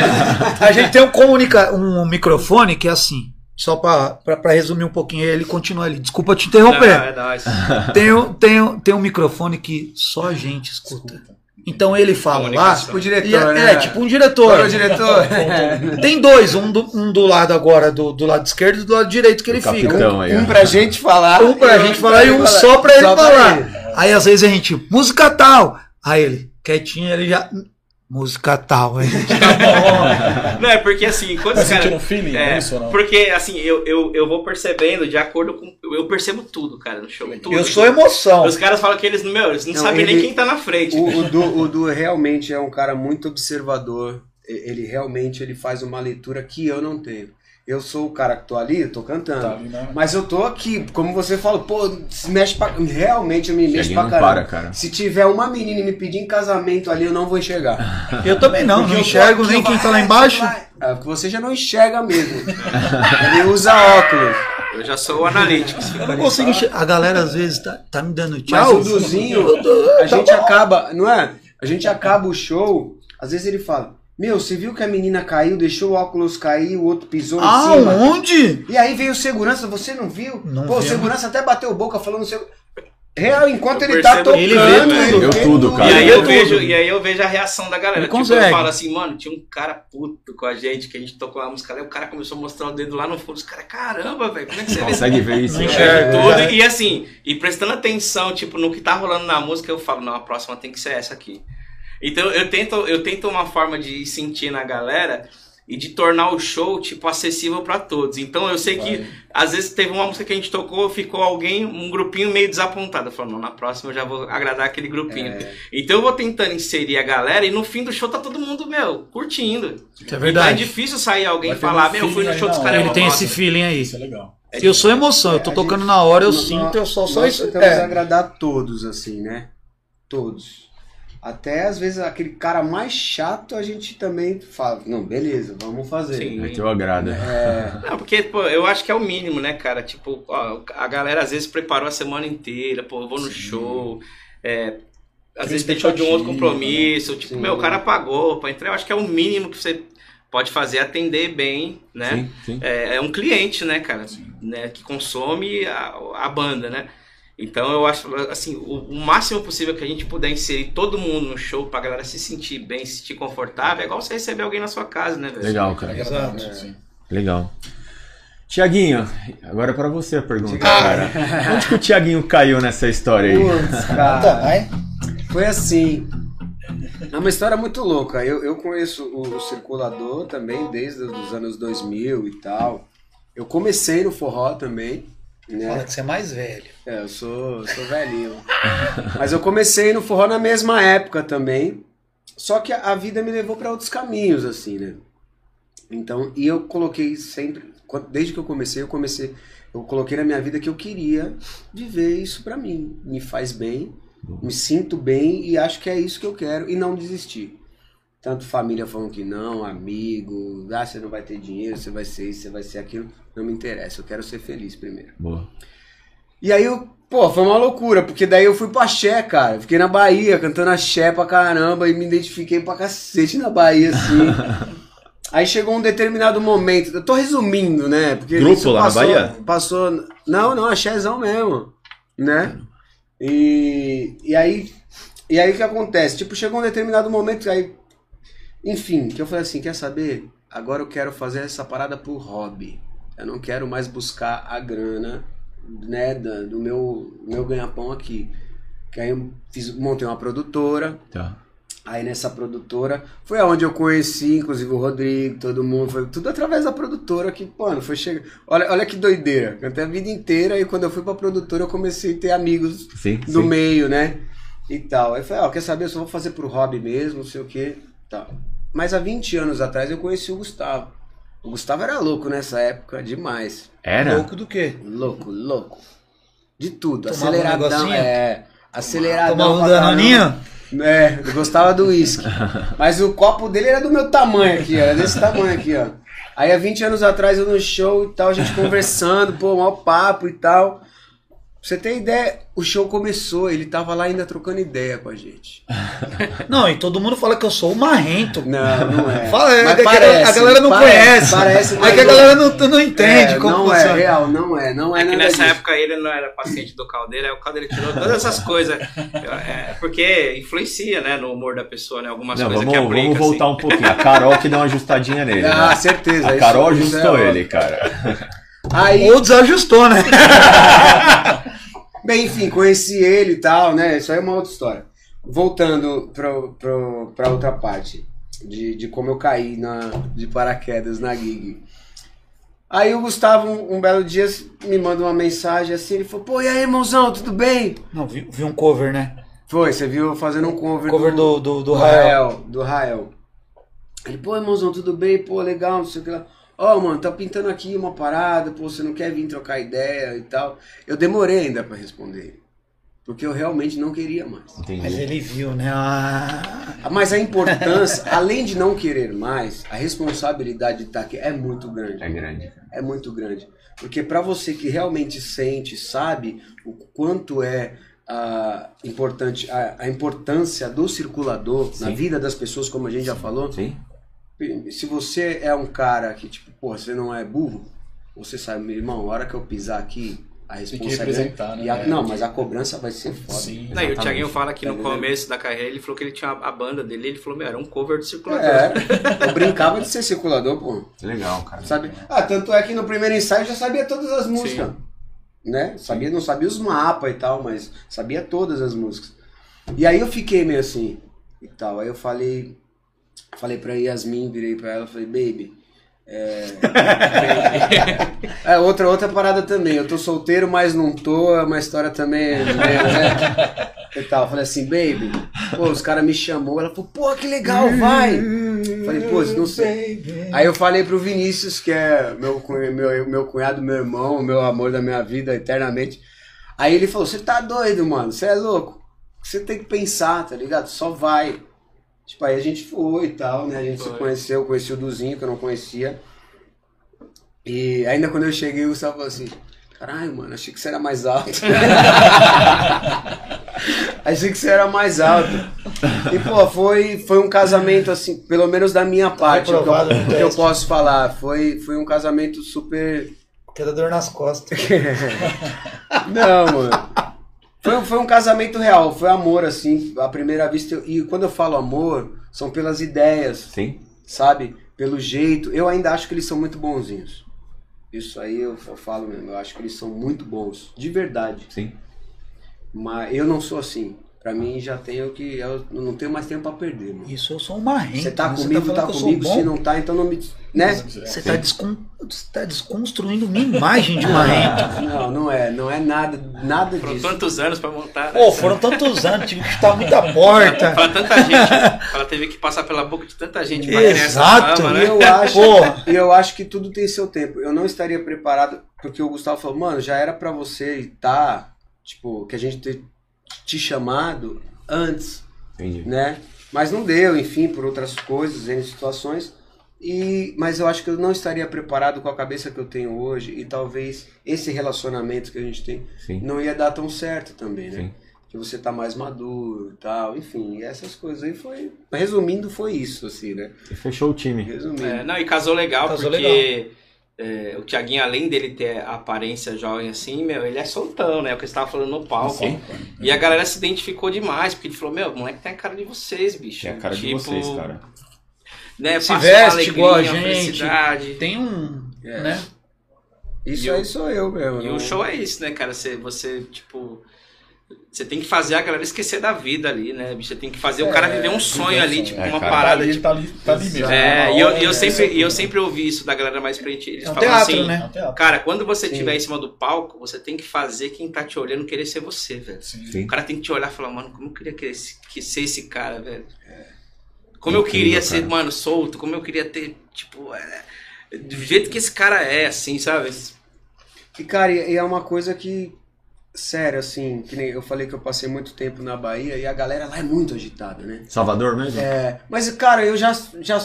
a gente tem um, comunica um microfone que é assim. Só pra resumir um pouquinho, ele continua ali. Desculpa te Não, interromper. é nóis. Tem, um- tem, um- tem um microfone que só a gente escuta. Então ele fala lá. Tipo o diretor, e é, né? é, tipo um diretor. Ô, diretor. Tem dois, um do, um do lado agora, do, do lado esquerdo e do lado direito que ele O fica. aí, ó. Um pra gente falar. Um pra e gente falar e um só pra ele Só pra falar. ele. Aí às vezes a gente, música tal. Aí ele, quietinho, ele já. Música tal. Gente, tá. Não, é porque assim, quando Tá os caras. sentindo feeling? É, É, isso ou não? porque assim, eu, eu, eu vou percebendo de acordo com. Eu percebo tudo, cara, no show. Tudo. Eu sou emoção. Os caras falam que eles, meu, eles não, Não, sabem nem ele- quem tá na frente. O, o, du, o Du realmente é um cara muito observador. Ele realmente ele faz uma leitura que eu não tenho. Eu sou o cara que tô ali, eu tô cantando. Tá ali na- Mas eu tô aqui, como você falou, pô, se mexe pra. Realmente eu me mexo pra caramba. para, cara. Se tiver uma menina me pedir em casamento ali, eu não vou enxergar. Eu também não, Porque não enxergo nem quem tá lá "Ah, embaixo. você vai." É, porque você já não enxerga mesmo. Ele usa óculos. Eu já sou o analítico. Eu não consigo enxergar. A galera às vezes tá, tá me dando Mas tchau. o Duzinho, a gente acaba, não é? A gente acaba o show, às vezes ele fala, meu, você viu que a menina caiu, deixou o óculos cair, o outro pisou em cima. Aonde? E aí veio o segurança, você não viu? Não Pô, o segurança até bateu boca falando seu. Real, enquanto Eu ele tá tocando, ele vê tudo. ele vê tudo, cara. E aí, vê eu vejo, e aí eu vejo a reação da galera. Ele tipo, consegue. eu falo assim, mano, tinha um cara puto com a gente, que a gente tocou uma música, aí o cara começou a mostrar o dedo lá no fundo. Os caras, caramba, velho, como é que você vê Consegue ver isso? Não né? enxerga. tudo? E assim, e prestando atenção, tipo, no que tá rolando na música, eu falo, não, a próxima tem que ser essa aqui. Então eu tento, eu tento uma forma de sentir na galera e de tornar o show, tipo, acessível pra todos. Então eu sei que, às vezes, teve uma música que a gente tocou, ficou alguém, um grupinho meio desapontado. Não, na próxima eu já vou agradar aquele grupinho. Então eu vou tentando inserir a galera e no fim do show tá todo mundo, meu, curtindo. Isso é Então é verdade. difícil sair alguém e Vai falar, um meu, fui no show dos caras. Ele tem nossa. esse feeling aí. Isso é legal. Eu sou emoção, eu tô a tocando gente- na hora, eu sinto, eu só só isso. tentamos É. agradar todos, assim, né? Todos. Até às vezes aquele cara mais chato a gente também fala, não, beleza, vamos fazer. Sim. Meteu a grada. É, Não, porque, pô, eu acho que é o mínimo, né, cara? Tipo, ó, a galera às vezes preparou a semana inteira, pô, eu vou no show, é, às vezes deixou de um outro compromisso, tipo, Sim. meu, o cara pagou pra entrar. Eu acho que é o mínimo que você pode fazer, atender bem, né? Sim, sim. É, é um cliente, né, cara? Né, que consome a, a banda, né? Então eu acho, assim, o, o máximo possível que a gente puder inserir todo mundo no show pra galera se sentir bem, se sentir confortável, é igual você receber alguém na sua casa, né, velho? Legal, É cara. agradável, sim. Legal. Tiaguinho, agora é pra você a pergunta, cara. Onde que o Tiaguinho caiu nessa história aí? putz, cara. vai. Foi assim. É uma história muito louca. Eu, eu conheço o, o circulador também desde os anos 2000 e tal. Eu comecei no forró também, Fala né? que você é mais velho. É, eu sou, sou velhinho. Mas eu comecei no forró na mesma época também. Só que a, vida me levou para outros caminhos, assim, né? Então, e eu coloquei sempre, desde que eu comecei, eu comecei, eu coloquei na minha vida que eu queria viver isso pra mim. Me faz bem, me sinto bem e acho que é isso que eu quero e não desistir. Tanto família falando que não, amigo, ah, você não vai ter dinheiro, você vai ser isso, você vai ser aquilo. Não me interessa, eu quero ser feliz primeiro. Boa. E aí, eu, pô, foi uma loucura, porque daí eu fui pra Xé, cara. Eu Fiquei na Bahia, cantando axé pra caramba, e me identifiquei pra cacete na Bahia, assim. aí chegou um determinado momento, eu tô resumindo, né? Porque Grupo lá na Bahia? Passou. Não, não, axézão mesmo, né? E, e aí. E aí o que acontece? Tipo, chegou um determinado momento, aí. Enfim, que eu falei assim: quer saber? Agora eu quero fazer essa parada por hobby. Eu não quero mais buscar a grana né, do meu, meu ganha-pão aqui. Que aí eu fiz, montei uma produtora, Tá. aí nessa produtora foi aonde eu conheci, inclusive o Rodrigo, todo mundo, foi tudo através da produtora que, mano, foi chegar. Olha, olha que doideira. Cantei a vida inteira e quando eu fui pra produtora eu comecei a ter amigos Sim, do sim. meio, né? E tal. Aí eu falei, ó, quer saber, eu só vou fazer pro hobby mesmo, não sei o quê. Tal. Mas há 20 anos atrás eu conheci o Gustavo. O Gustavo era louco nessa época, demais. Era? Louco do quê? Louco, louco. De tudo. Tomava um aceleradão. negocinho? é. Aceleradão. Tomava um danoninho? É, eu gostava do uísque. Mas o copo dele era do meu tamanho aqui, era desse tamanho aqui, ó. Aí há 20 anos atrás eu no show e tal, a gente conversando, pô, maior papo e tal. Pra você ter ideia, o show começou, ele tava lá ainda trocando ideia com a gente. Não, e todo mundo fala que eu sou o marrento. Não, não é. Fala, é, Mas parece, a galera não parece, conhece. Parece, é mas que a galera não, não entende é, como não é funciona. real, não é, não é, É que nessa disso. época ele não era paciente do Caldeira, aí o Caldeira tirou todas essas coisas. É, porque influencia, né, no humor da pessoa, né? Algumas Não, coisas vamos, que aplica. vamos voltar assim. um pouquinho. A Carol que deu uma ajustadinha nele. Ah, né? certeza. A Carol é ajustou ele, cara. Aí, Ou desajustou, né? Bem, enfim, conheci ele e tal, né? Isso aí é uma outra história. Voltando pro, pro, pra outra parte, de, de como eu caí na, de paraquedas na gig. Aí o Gustavo, um, belo dia, me manda uma mensagem assim, ele falou, pô, e aí, irmãozão, tudo bem? Não, vi, vi um cover, né? Foi, você viu fazendo um cover, Cover do, do, do do Rael. Rael. Do Rael. Ele, pô, irmãozão, tudo bem? Pô, legal, não sei o que lá. Ó, mano, tá pintando aqui uma parada, pô, você não quer vir trocar ideia e tal. Eu demorei ainda pra responder. Porque eu realmente não queria mais. Mas Entendi. ele viu, né? Ah, Mas a importância, além de não querer mais, a responsabilidade de estar aqui é muito grande. É grande. É muito grande. Porque para você que realmente sente, sabe o quanto é ah, importante a, a importância do circulador na Sim. vida das pessoas, como a gente já falou. Sim? Se você é um cara que, tipo, porra, você não é burro, você sabe, meu irmão, a hora que eu pisar aqui, a Tem que responsabilidade. representar, né? e a- não, mas a cobrança vai ser foda. Sim. Não, e o. Thiaguinho fala que no começo da carreira ele falou que ele tinha a banda dele, ele falou, meu, era um cover do circulador. É, eu brincava de ser circulador, pô. Legal, cara. Sabe? Ah, tanto é que no primeiro ensaio eu já sabia todas as músicas. Né? Sabia, não sabia os mapas e tal, mas sabia todas as músicas. E aí eu fiquei meio assim e tal. Aí eu falei, falei pra Yasmin, virei pra ela, falei, baby. É... é outra, outra parada também. Eu tô solteiro, mas não tô. É uma história também. Né? E tal. Falei assim, baby. Pô, os caras me chamou. Ela falou, pô, que legal, vai. Falei, pô, não sei. Aí eu falei pro Vinícius, que é meu, meu, meu cunhado, meu irmão, meu amor da minha vida eternamente. Aí ele falou: Você tá doido, mano? Você é louco? Você tem que pensar, tá ligado? Só vai. Tipo, aí a gente foi e tal, né? A gente se Foi. conheceu, conheci o Duzinho, que eu não conhecia. E ainda quando eu cheguei, o Gustavo falou assim: Caralho, mano, achei que você era mais alto. achei que você era mais alto. E, pô, foi, foi um casamento, assim, pelo menos da minha parte, o que eu, que eu posso falar. Foi, foi um casamento super. Que dá dor nas costas. Não, mano. Foi, foi um casamento real, foi amor, assim, à primeira vista. E quando eu falo amor, são pelas ideias, Sim? sabe? Pelo jeito. Eu ainda acho que eles são muito bonzinhos. Isso aí eu, eu falo mesmo, eu acho que eles são muito bons, de verdade. Sim. Mas eu não sou assim. Pra mim já tenho que. Eu não tenho mais tempo pra perder, mano. Isso eu sou um marrento. Você tá né? comigo, falando tá, que eu sou comigo. bom? Se não tá, então não me. Né? Você tá, descon... você tá desconstruindo minha imagem de marrento. Não, não é. Não é nada, nada Foram disso. tantos anos pra montar. né? Pô, foram tantos anos, tive que chutar muita porta. Pra tanta gente. ela teve que passar pela boca de tanta gente pra Exato. fama, E né? eu acho, e eu acho que tudo tem seu tempo. Eu não estaria preparado, porque o Gustavo falou, mano, já era pra você estar, tipo, que a gente ter te chamado antes, Entendi. né? Mas não deu, enfim, por outras coisas, em situações. E, mas eu acho que eu não estaria preparado com a cabeça que eu tenho hoje e talvez esse relacionamento que a gente tem Sim. não ia dar tão certo também, né? Sim. Que você tá mais maduro e tal, enfim, essas coisas aí foi. Resumindo, foi isso, assim, né? E fechou o time. Resumindo. É, não, e casou legal, Casou porque é, o Thiaguinho, além dele ter a aparência jovem assim, meu, ele é soltão, né? O que você tava falando no palco. Sim. E a galera se identificou demais, porque ele falou, meu, o moleque tem a cara de vocês, bicho. É a cara de Tipo, vocês, cara. Né, Se veste alegria, igual a gente. Tem um. É. Né? Isso E o- aí sou eu mesmo. E não- o show é isso, né, cara? Você, você, tipo. Você tem que fazer a galera esquecer da vida ali, né? bicho? Você tem que fazer o cara viver um sonho ali, tipo, É, uma cara. Tá parada, ali, tipo. tá ali, tá ali mesmo. É, Na e eu, eu é, sempre, é e eu o- sempre ouvi isso da galera mais frente. Eles É um falam teatro, assim, né? É um. Cara, quando você estiver em cima do palco, você tem que fazer quem tá te olhando querer ser você, velho. Sim. O cara tem que te olhar e falar, mano, como eu queria querer que ser esse cara, velho. Como eu queria cara. ser, mano, solto, como eu queria ter, tipo, é, do jeito que esse cara é, assim, sabe? E, cara, e é uma coisa que, sério, assim, que nem eu falei que eu passei muito tempo na Bahia e a galera lá é muito agitada, né? Salvador mesmo? É, mas, cara, eu já, já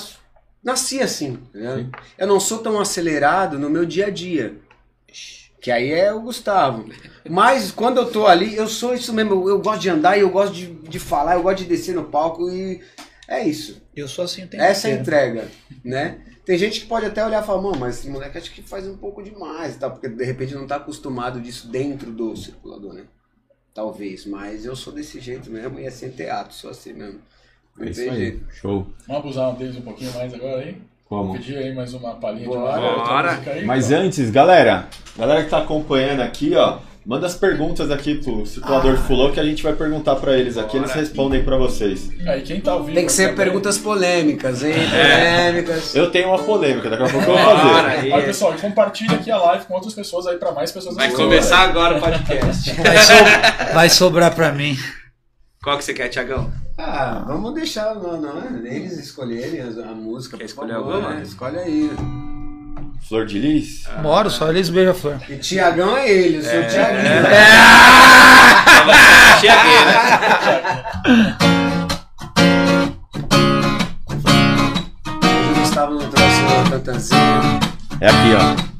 nasci assim, né? Sim. Eu não sou tão acelerado no meu dia a dia. Que aí é o Gustavo. Mas quando eu tô ali, eu sou isso mesmo. Eu, eu gosto de andar eu gosto de, de falar, eu gosto de descer no palco e é isso. Eu sou assim o tempo Essa é a inteiro. entrega, né? Tem gente que pode até olhar e falar, mano, mas esse moleque acho que faz um pouco demais, tá? Porque de repente não tá acostumado disso dentro do circulador, né? Talvez, mas eu sou desse jeito mesmo e é sem teatro, sou assim mesmo. Não É isso aí. jeito. Show. Vamos abusar deles um pouquinho mais agora aí? Como? Pedir aí mais uma palhinha Bora. de uma outra Bora. Mas ó. antes, galera, galera que tá acompanhando aqui, ó, manda as perguntas aqui pro circulador Fulô que a gente vai perguntar pra eles aqui, eles respondem pra vocês. Aí, quem tá ouvindo... Tem que ser também- perguntas polêmicas, hein? É. Polêmicas. Eu tenho uma polêmica, daqui a pouco eu vou fazer. Olha, pessoal, compartilha aqui a live com outras pessoas aí, pra mais pessoas Vai começar agora o podcast. Vai, so- vai sobrar pra mim. Qual que você quer, Tiagão? Ah, vamos deixar não, não, eles escolherem a, a música. Quer escolher favor, alguma? né? Escolhe aí. Flor de Lis? Moro, só eles beija-flor. E Tiagão é ele, eu sou o Tiaguinho. Tiagueira. Hoje o Gustavo não trouxe uma tantanzinha. É aqui, ó.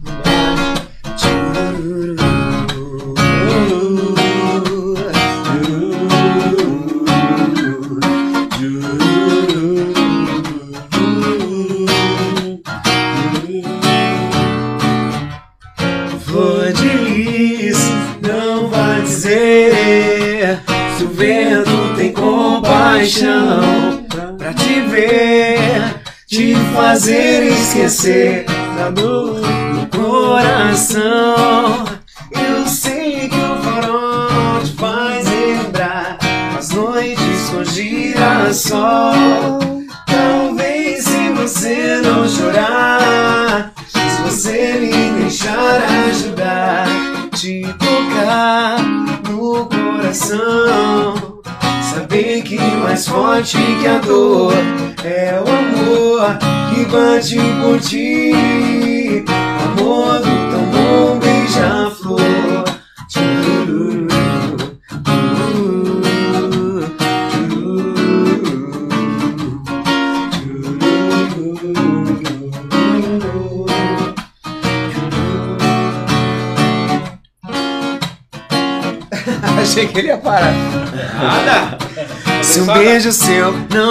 Beijo seu não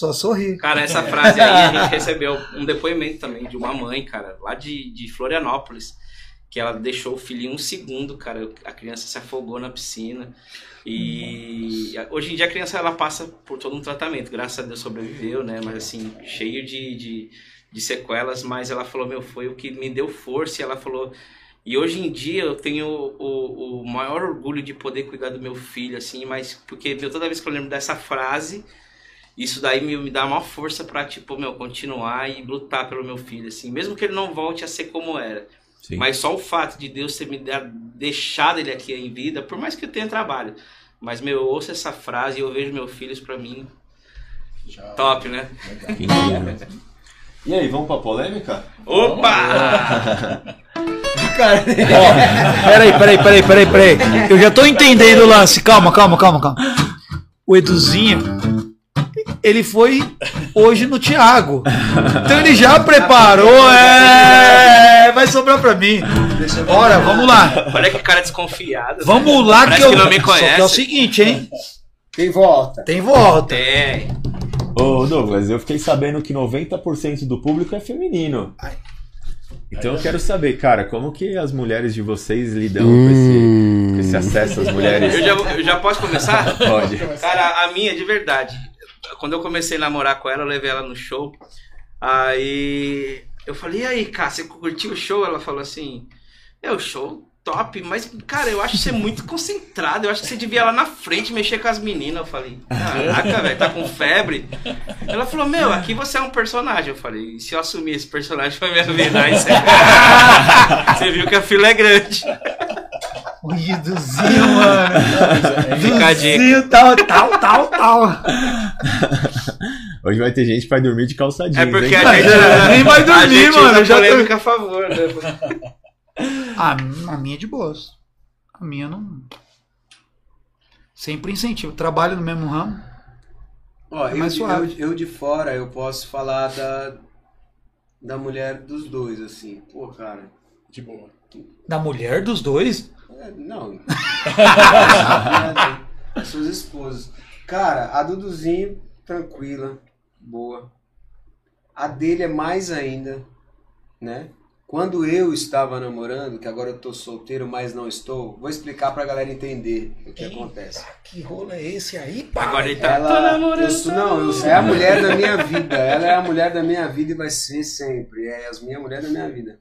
só sorrir. Cara, essa frase aí a gente recebeu um depoimento também de uma mãe, cara, lá de, de Florianópolis, que ela deixou o filho em um segundo, cara, a criança se afogou na piscina. E hoje em dia a criança ela passa por todo um tratamento, graças a Deus sobreviveu, né? Mas assim, cheio de, de, de sequelas, mas ela falou, meu, foi o que me deu força e ela falou. E hoje em dia eu tenho o, o maior orgulho de poder cuidar do meu filho, assim, mas porque meu, toda vez que eu lembro dessa frase, isso daí me, me dá uma força pra, tipo, meu, continuar e lutar pelo meu filho, assim, mesmo que ele não volte a ser como era. Sim. Mas só o fato de Deus ter me deixado ele aqui em vida, por mais que eu tenha trabalho, mas, meu, eu ouço essa frase e eu vejo meus filhos pra mim Já- top, né? E aí, vamos pra polêmica? Opa! Cara, Peraí, peraí, peraí, peraí, peraí. Eu já tô entendendo o lance. Calma, calma, calma, calma. O Eduzinho, ele foi hoje no Thiago. Então ele já preparou, é. Vai sobrar pra mim. Bora, vamos lá. Olha que cara desconfiado. Vamos lá Parece que eu. que não me Só que é o conhece. seguinte, hein? quem volta? Tem volta. É. Ô, Douglas, eu fiquei sabendo que 90% do público é feminino. Então eu quero saber, cara, como que as mulheres de vocês lidam com, esse, com esse acesso às mulheres? Eu já, eu já posso começar? Pode. Cara, a minha, de verdade. Quando eu comecei a namorar com ela, eu levei ela no show. Aí eu falei, e aí, cara, você curtiu o show? Ela falou assim, é o show top, mas, cara, eu acho você muito concentrado. Eu acho que você devia ir lá na frente mexer com as meninas. Eu falei, caraca, velho, tá com febre? Ela falou, meu, aqui você é um personagem. Eu falei, se eu assumir esse personagem pra minha vida? Aí você... você viu que a fila é grande. O Eduzinho, mano. Fica a dica. Eduzinho, tal, tal, tal, tal. Hoje vai ter gente que vai dormir de calça jeans, É porque hein? a gente, Nem vai a dormir, gente mano, já tô- polêmica a favor, né? Ah, a minha é de boas. A minha não. Sempre incentivo. Trabalho no mesmo ramo. Ó, É eu, mais de- suave. eu, eu de fora, eu posso falar da, da mulher dos dois, assim. Pô, cara. De boa. Da mulher dos dois? é, não. As suas esposas. Cara, a Duduzinho, tranquila, boa. A dele é mais ainda, né? Quando eu estava namorando, que agora eu tô solteiro, mas não estou, vou explicar pra galera entender o que acontece. Que rolo é esse aí, pai? Agora ele tá. Ela, eu sou, não, eu sou, é a mulher da minha vida. Ela é a mulher da minha vida e vai ser sempre. É as minha mulher da minha vida.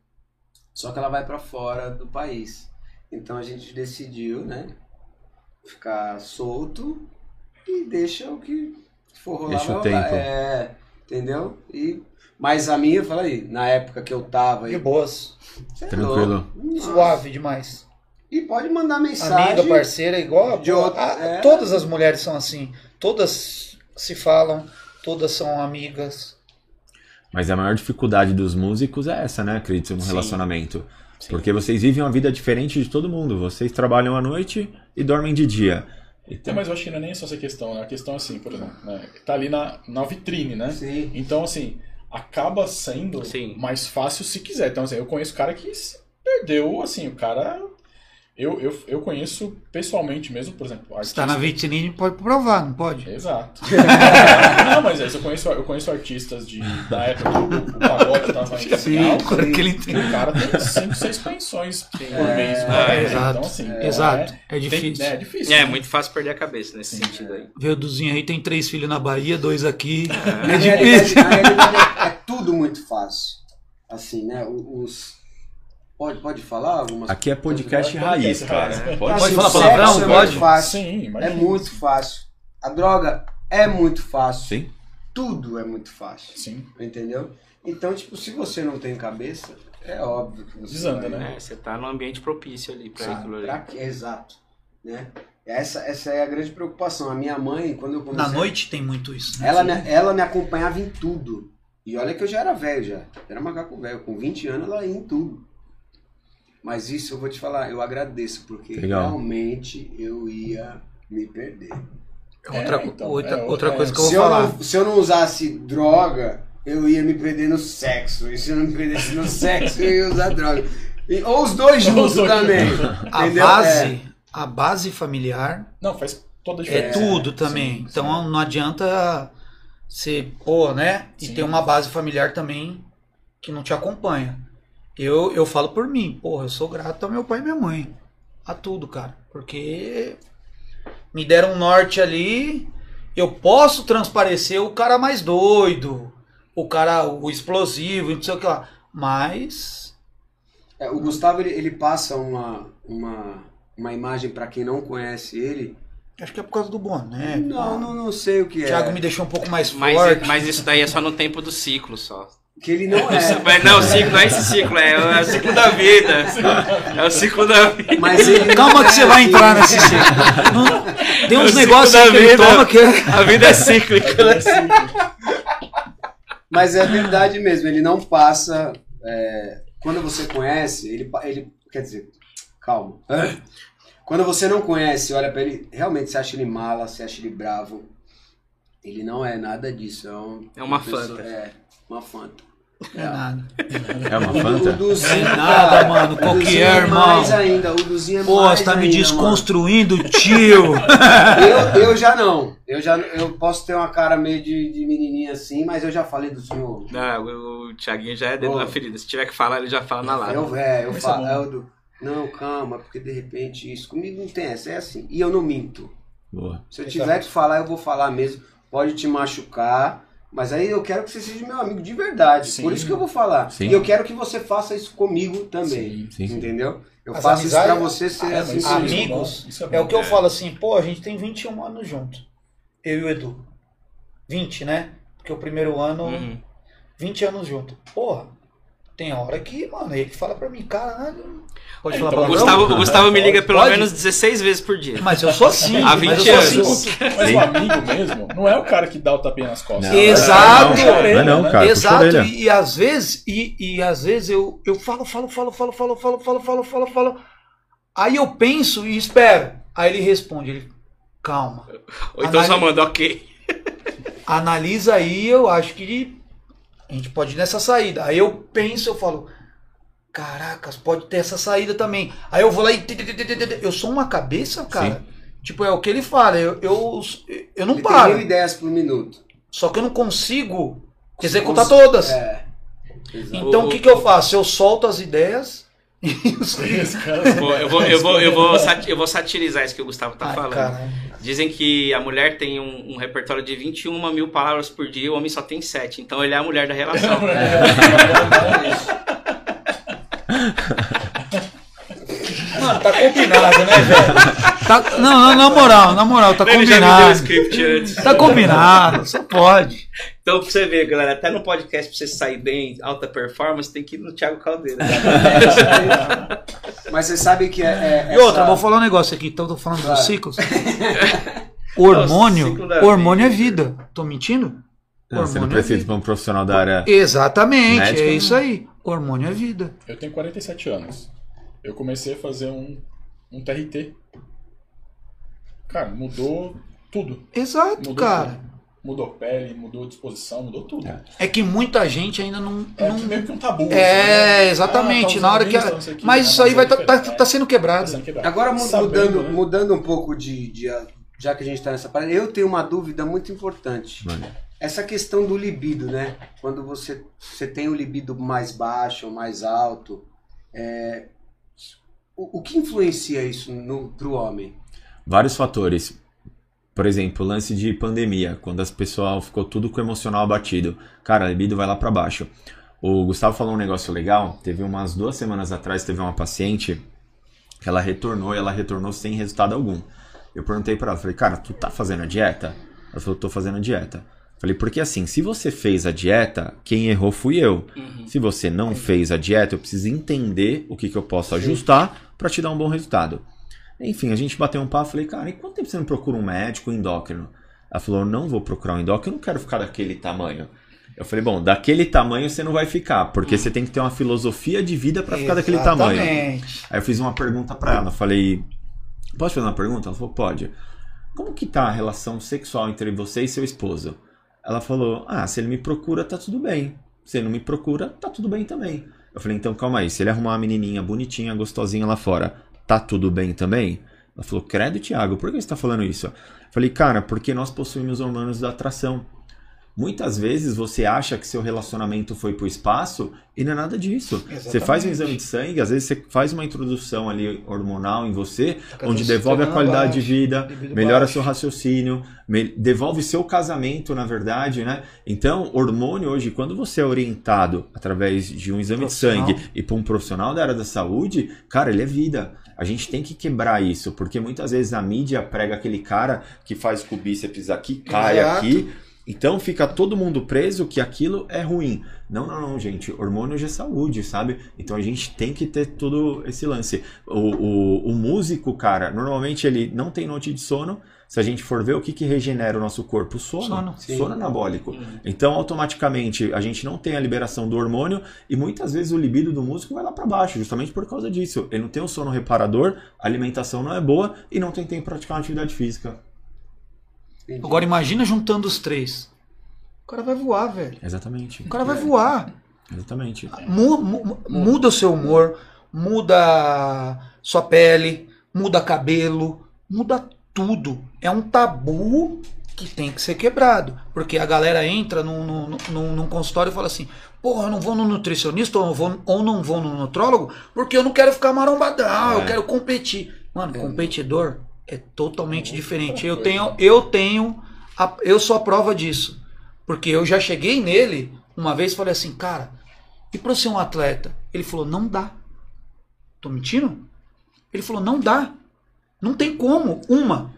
Só que ela vai pra fora do país. Então a gente decidiu, né? Ficar solto e deixa o que for rolar. Deixa o tempo. É, entendeu? E, mas a minha, eu falei, na época que eu tava. De boas. É Tranquilo. Nossa. Suave demais. E pode mandar mensagem. Amiga, parceira, igual. de outra- Ah, é. Todas as mulheres são assim. Todas se falam, todas são amigas. Mas a maior dificuldade dos músicos é essa, né? Acredito, no Sim. relacionamento. Porque vocês vivem uma vida diferente de todo mundo. Vocês trabalham à noite e dormem de dia. Então, Então, mas eu acho que não é nem só essa questão, né? A questão é assim, por exemplo, né? tá ali na, na vitrine, né? Sim. Então, assim, acaba sendo Sim. mais fácil se quiser. Então, assim, eu conheço cara que se perdeu, assim, o cara. Eu, eu, eu conheço pessoalmente mesmo, por exemplo, Se tá na artistas- vitrine, pode provar, não pode? Exato. não, mas é, isso, eu conheço, eu conheço artistas de, da época que o, o pagode tava em Sim, que ele entende. o cara tem 5, 6 pensões por mês. É, né? exato. Então, assim, Exato. É tem- difícil. é difícil. É, né? muito fácil perder a cabeça nesse sentido aí. Vê o Duzinho aí, tem três filhos na Bahia, dois aqui. Na É realidade, difícil. na realidade é, é tudo muito fácil. Assim, né? Os. Pode, pode falar algumas aqui é podcast raiz, cara. Pode Pode Assim, falar palavrão? É Pode? muito fácil. Sim, É muito fácil. A droga é muito fácil. Sim. Tudo é muito fácil. Sim. Entendeu? Então, tipo, se você não tem cabeça, é óbvio que você. Desanda, vai- né? É, você tá num ambiente propício ali pra aquilo ali. Pra? Exato. Né? Essa, essa é a grande preocupação. A minha mãe, quando eu comecei. Na noite tem muito isso. né? Ela me, ela me acompanhava em tudo. E olha que eu já era velho já. Era macaco velho. Com 20 anos ela ia em tudo. Mas isso eu vou te falar, eu agradeço, porque Legal. realmente eu ia me perder. Outra, É, então, outra, é, outra é. coisa que eu vou Se eu, falar. não, se eu não usasse droga, eu ia me perder no sexo. E se eu não me perdesse no sexo, eu ia usar droga. E- ou os dois juntos também. A entendeu? base, É. a base familiar Não, faz toda a É diferença. tudo também. Sim, então não adianta ser, pô, né? E Sim. ter uma base familiar também que não te acompanha. Eu, eu falo por mim, porra, eu sou grato ao meu pai e minha mãe. A tudo, cara. Porque me deram um norte ali. Eu posso transparecer o cara mais doido, o cara, o explosivo, não sei o que lá. Mas. É, o Gustavo ele, ele passa uma, uma, uma imagem pra quem não conhece ele. Acho que é por causa do boné. Não, não, não sei o que O é. Thiago me deixou um pouco mais Mas, forte. mas isso daí é só no tempo do ciclo só. Que ele não é. Mas não, o ciclo não é esse ciclo, é, é o ciclo da vida. É o ciclo da vida. Mas ele Calma que é você vai entrar nesse ciclo. Não- Tem uns O negócios que ele toma que é- A vida é cíclica. né? Mas é verdade mesmo, ele não passa. é, quando você conhece, ele, ele. Quer dizer, calma. Quando você não conhece, olha pra ele, realmente você acha ele mala, você acha ele bravo. Ele não é nada disso. É, um- É uma pessoa- fanta. É, uma fanta. É nada. É uma Fanta? Duzinho, É nada, mano, qual que é, irmão? mais ainda, o Duzinho é Pô, mais você tá me ainda, desconstruindo, tio. mano. Eu, eu já não. Eu já eu posso ter uma cara meio de, de menininha assim, mas eu já falei do senhor. Não, o, o Thiaguinho já é dedo Ô. na ferida. Se tiver que falar, ele já fala na lata. Eu, é, eu Mas falo, é é do, não, calma, porque de repente isso. Comigo não tem essa, é assim. E eu não minto. Boa. Se eu tiver que falar, eu vou falar mesmo. Pode te machucar, mas aí eu quero que você seja meu amigo de verdade. Sim. Por isso que eu vou falar. Sim. E eu quero que você faça isso comigo também. Sim, sim. Entendeu? Eu As faço isso pra você ser Ah, assim. comigo. isso é Amigos, é É o que eu É. falo assim, pô, a gente tem 21 anos junto. Eu e o Edu. 20, né? Porque o primeiro ano, Uhum. 20 anos junto. Porra, tem hora que, mano, ele fala pra mim, caralho. Pode É, falar então? Gustavo, o Gustavo me liga pelo Pode? menos 16 vezes por dia. Mas eu sou assim. Há mas 20 eu sou assim anos. tu- Mas o amigo mesmo não é o cara que dá o tapinha nas costas. Não, Exato. Não, não, é não, cara. puxa a Exato, e, e às vezes, e, e às vezes eu, eu falo, falo, falo, falo, falo, falo, falo, falo, falo, falo. Aí eu penso e espero. Aí ele responde, ele, calma. Ou então só Análise- manda, ok. Analisa aí, eu acho que a gente pode ir nessa saída. Aí eu penso, eu falo, caracas, pode ter essa saída também. Aí eu vou lá e. Eu sou uma cabeça, cara. Tipo, é o que ele fala, eu, eu, eu não Ele tem paro. mil ideias por minuto. Só que eu não consigo executar Cons- todas. É. Exato. Então o que, que eu faço? Eu solto as ideias cara- eu, vou, eu, vou, eu, vou sati- eu vou satirizar isso que o Gustavo tá Ai, falando. caralho. Dizem que a mulher tem um, um repertório de 21 mil palavras por dia, o homem só tem 7. Então ele é a mulher da relação. Mano, tá combinado, né, velho? Tá- não, não, na moral, na moral, tá ele já me deu o combinado. script antes. Tá combinado, só pode. Então, pra você ver, galera, até no podcast, pra você sair bem, alta performance, tem que ir no Thiago Caldeira. Mas você sabe que é. é E outra, essa- vou falar um negócio aqui, então eu tô falando Vai. dos ciclos. Hormônio, da hormônio é vida. Tô mentindo? Não, você não é precisa vida. para um profissional da área. Exatamente, Médico, é isso aí. Hormônio é vida. Eu tenho 47 anos. Eu comecei a fazer um, um TRT. Cara, mudou tudo. Exato, Mudou cara. tudo. Mudou pele, mudou disposição, mudou tudo. É. É que muita gente ainda não. É não- meio que um tabu. assim, É, né? exatamente. Ah, tá na hora que. a- que, Mas ah, isso aí vai tá, tá, diferente. tá sendo Tá quebrado. sendo quebrado. Agora Sabendo, mudando, né? mudando um pouco de, de- Já que a gente tá nessa parada, eu tenho uma dúvida muito importante. Mano. Essa questão do libido, né? Quando você, você tem o libido mais baixo ou mais alto, é, o, o que influencia isso no, pro homem? Vários fatores. Por exemplo, o lance de pandemia, quando as pessoas ficou tudo com o emocional abatido. Cara, a libido vai lá pra baixo. O Gustavo falou um negócio legal. Teve umas duas semanas atrás, teve uma paciente que ela retornou e ela retornou sem resultado algum. Eu perguntei pra ela, falei, cara, tu tá fazendo a dieta? Ela falou, tô fazendo a dieta. Falei, porque assim, se você fez a dieta, quem errou fui eu. Uhum. Se você não fez a dieta, eu preciso entender o que, que eu posso ajustar pra te dar um bom resultado. Enfim, a gente bateu um papo, falei, cara, e quanto tempo você não procura um médico endócrino? Ela falou, não vou procurar um endócrino, eu não quero ficar daquele tamanho. Eu falei, bom, daquele tamanho você não vai ficar, porque você tem que ter uma filosofia de vida pra ficar daquele tamanho. Aí eu fiz uma pergunta pra ela, falei, posso fazer uma pergunta? Ela falou, pode. Como que tá a relação sexual entre você e seu esposo? Ela falou, ah, se ele me procura, tá tudo bem. Se ele não me procura, tá tudo bem também. Eu falei, então calma aí, se ele arrumar uma menininha bonitinha, gostosinha lá fora, tá tudo bem também? Ela falou, credo, Thiago, por que você está falando isso? Eu falei, cara, porque nós possuímos hormônios da atração. Muitas vezes você acha que seu relacionamento foi pro espaço e não é nada disso. Você faz um Exatamente. exame de sangue, às vezes você faz uma introdução ali hormonal em você, onde devolve a qualidade de baixa, vida, melhora baixo. seu raciocínio, devolve seu casamento, na verdade, né? Então, hormônio hoje, quando você é orientado através de um exame de sangue e para um profissional da área da saúde, cara, ele é vida. A gente tem que quebrar isso, porque muitas vezes a mídia prega aquele cara que faz com o bíceps aqui, cai Exato. aqui. Então fica todo mundo preso que aquilo é ruim. Não, não, não, gente. Hormônio hoje é saúde, sabe? Então a gente tem que ter todo esse lance. O, o, o músico, cara, normalmente ele não tem noite de sono. Se a gente for ver o que, que regenera o nosso corpo, sono. Sono. Sim. Sono anabólico. Então, automaticamente, a gente não tem a liberação do hormônio e muitas vezes o libido do músico vai lá para baixo, justamente por causa disso. Ele não tem o sono reparador, a alimentação não é boa e não tem tempo para praticar uma atividade física. Entendi. Agora imagina juntando os três. O cara vai voar, velho. Exatamente. O cara vai voar. Exatamente. Mu- mu- muda o seu humor, muda sua pele, muda cabelo, muda tudo. É um tabu que tem que ser quebrado. Porque a galera entra num, num, num- num consultório e fala assim: Porra, eu não vou no nutricionista ou não vou, ou não vou no nutrólogo porque eu não quero ficar marombadão, eu É. quero competir. Mano, competidor é totalmente diferente. Eu tenho, eu tenho, a- eu sou a prova disso. Porque eu já cheguei nele uma vez e falei assim, cara, e pra eu ser um atleta? Ele falou, não dá. Tô mentindo? Ele falou, não dá. Não tem como. Uma,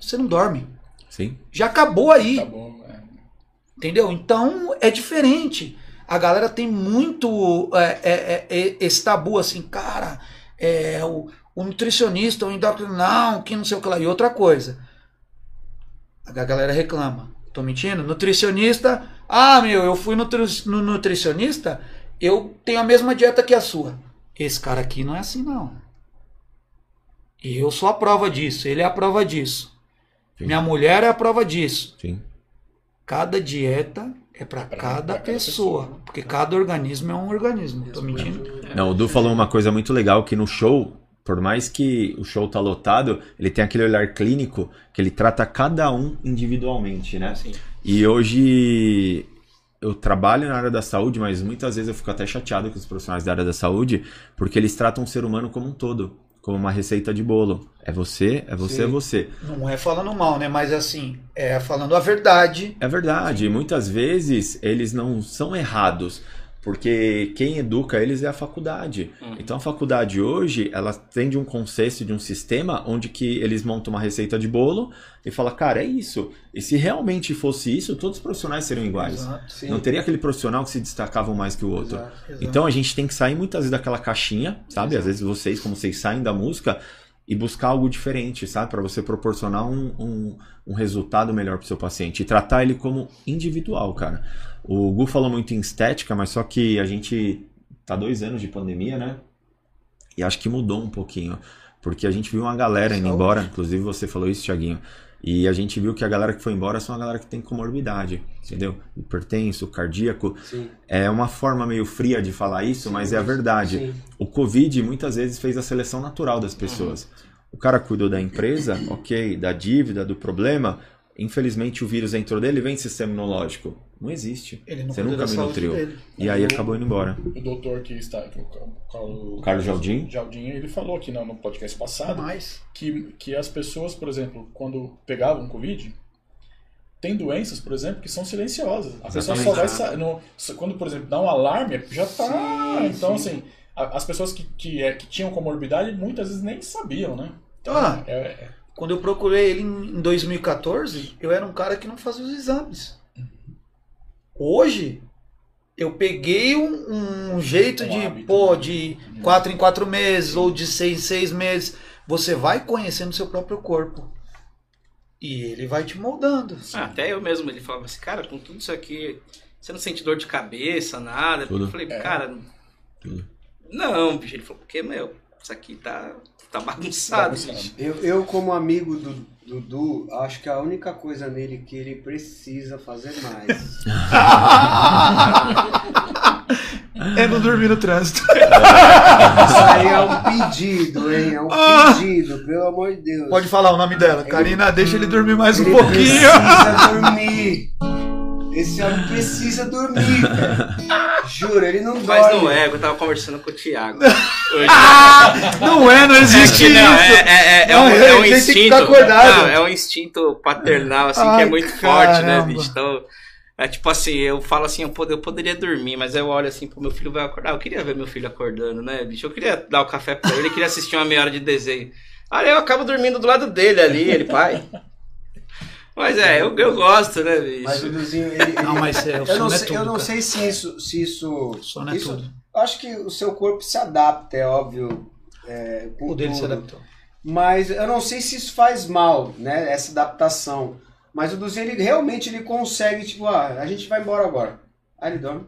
você não dorme. Sim. Já acabou aí. Bom, é. Entendeu? Então é diferente. A galera tem muito é, é, é, é, esse tabu assim, cara, é, o, o nutricionista, o endocrinal, que não sei o que lá. E outra coisa, a galera reclama. Tô mentindo? Nutricionista, ah, meu, eu fui nutri no nutricionista, eu tenho a mesma dieta que a sua. Esse cara aqui não é assim, não. E eu sou a prova disso, ele é a prova disso. Sim. Minha mulher é a prova disso. Sim. Cada dieta é para Pra- cada, cada pessoa, pessoa. porque cada organismo é um organismo. Tô mentindo? Não, o Du falou uma coisa muito legal que no show, por mais que o show tá lotado, ele tem aquele olhar clínico que ele trata cada um individualmente, né? Sim. E hoje eu trabalho na área da saúde, mas muitas vezes eu fico até chateado com os profissionais da área da saúde, porque eles tratam o ser humano como um todo, como uma receita de bolo. É você, é você, Sim. é você. Não é falando mal, né? Mas assim, é falando a verdade. É verdade, muitas vezes eles não são errados, porque quem educa eles é a faculdade. Uhum. Então a faculdade hoje, ela tem de um conceito, de um sistema onde que eles montam uma receita de bolo e fala, cara, é isso. E se realmente fosse isso, todos os profissionais seriam iguais. Exato. Não teria aquele profissional que se destacava mais que o outro. Exato. exato. Então a gente tem que sair muitas vezes daquela caixinha, sabe? Às vezes vocês, como vocês saem da música, e buscar algo diferente, sabe? Para você proporcionar um, um, um resultado melhor para o seu paciente. E tratar ele como individual, cara. O Gu falou muito em estética, mas só que a gente tá dois anos de pandemia, né? E acho que mudou um pouquinho. Porque a gente viu uma galera indo embora, inclusive você falou isso, Thiaguinho. E a gente viu que a galera que foi embora são a galera que tem comorbidade, entendeu? Hipertenso, cardíaco. Sim. É uma forma meio fria de falar isso, mas é a verdade. Sim. O Covid muitas vezes fez a seleção natural das pessoas. O cara cuidou da empresa, ok, da dívida, do problema. Infelizmente o vírus entrou dele e vem sistema imunológico. Não existe. Ele não Você nunca me nutriu. dele. E aí acabou indo embora. O doutor que está, que é o Carlos, Carlos Jardim? Jardim, ele falou aqui no, no podcast passado Mas, que, que as pessoas, por exemplo, quando pegavam Covid, tem doenças, por exemplo, que são silenciosas. A pessoa só Exatamente. vai sa- no- Quando, por exemplo, dá um alarme, já tá. Sim, então, sim. assim, a- as pessoas que, que, é, que tinham comorbidade muitas vezes nem sabiam, né? Então, Ah. é- é- quando eu procurei ele em 2014, eu era um cara que não fazia os exames. Hoje, eu peguei um, um jeito Um de, hábito, pô, né? de quatro em quatro meses ou de seis em seis meses. Você vai conhecendo seu próprio corpo. E ele vai te moldando. Ah, até eu mesmo, ele falava assim, cara, com tudo isso aqui, você não sente dor de cabeça, nada? Tudo. Eu falei, É. cara, Tudo. não, bicho. Ele falou, porque, meu, isso aqui tá, tá bagunçado. Bagunçado. bicho. Eu, eu, como amigo do Dudu, acho que a única coisa nele que ele precisa fazer mais é não dormir no trânsito. Isso aí é um pedido, hein? É um pedido, pelo amor de Deus. Pode falar o nome dela. Karina, deixa ele dormir mais um Ele pouquinho. precisa dormir. Esse homem precisa dormir, cara. Juro, ele não dorme. Mas não é, eu tava conversando com o Thiago. Hoje. Não é, não É existe que não, isso. é, é, é, é Não, um, é um que instinto. acordado. Não, é um instinto paternal, assim, que Ai, é muito forte, né, caramba. bicho? Então, é tipo assim, eu falo assim, eu, pod- eu poderia dormir, mas eu olho assim, pô, meu filho vai acordar. Eu queria ver meu filho acordando, né, bicho? Eu queria dar o café pra ele, eu queria assistir uma meia hora de desenho. Aí eu acabo dormindo do lado dele ali, ele, pai. Mas é, eu, eu gosto, né, bicho? Mas o Duzinho, ele. Não, mas é, o eu não é sei, tudo, eu não cara. sei se isso. Se isso, Sono é isso tudo. eu acho que o seu corpo se adapta, é óbvio. É, O dele se adaptou. Mas eu não sei se isso faz mal, né? Essa adaptação. Mas o Duzinho, ele realmente ele consegue, tipo, ah, a gente vai embora agora. Aí ele dorme.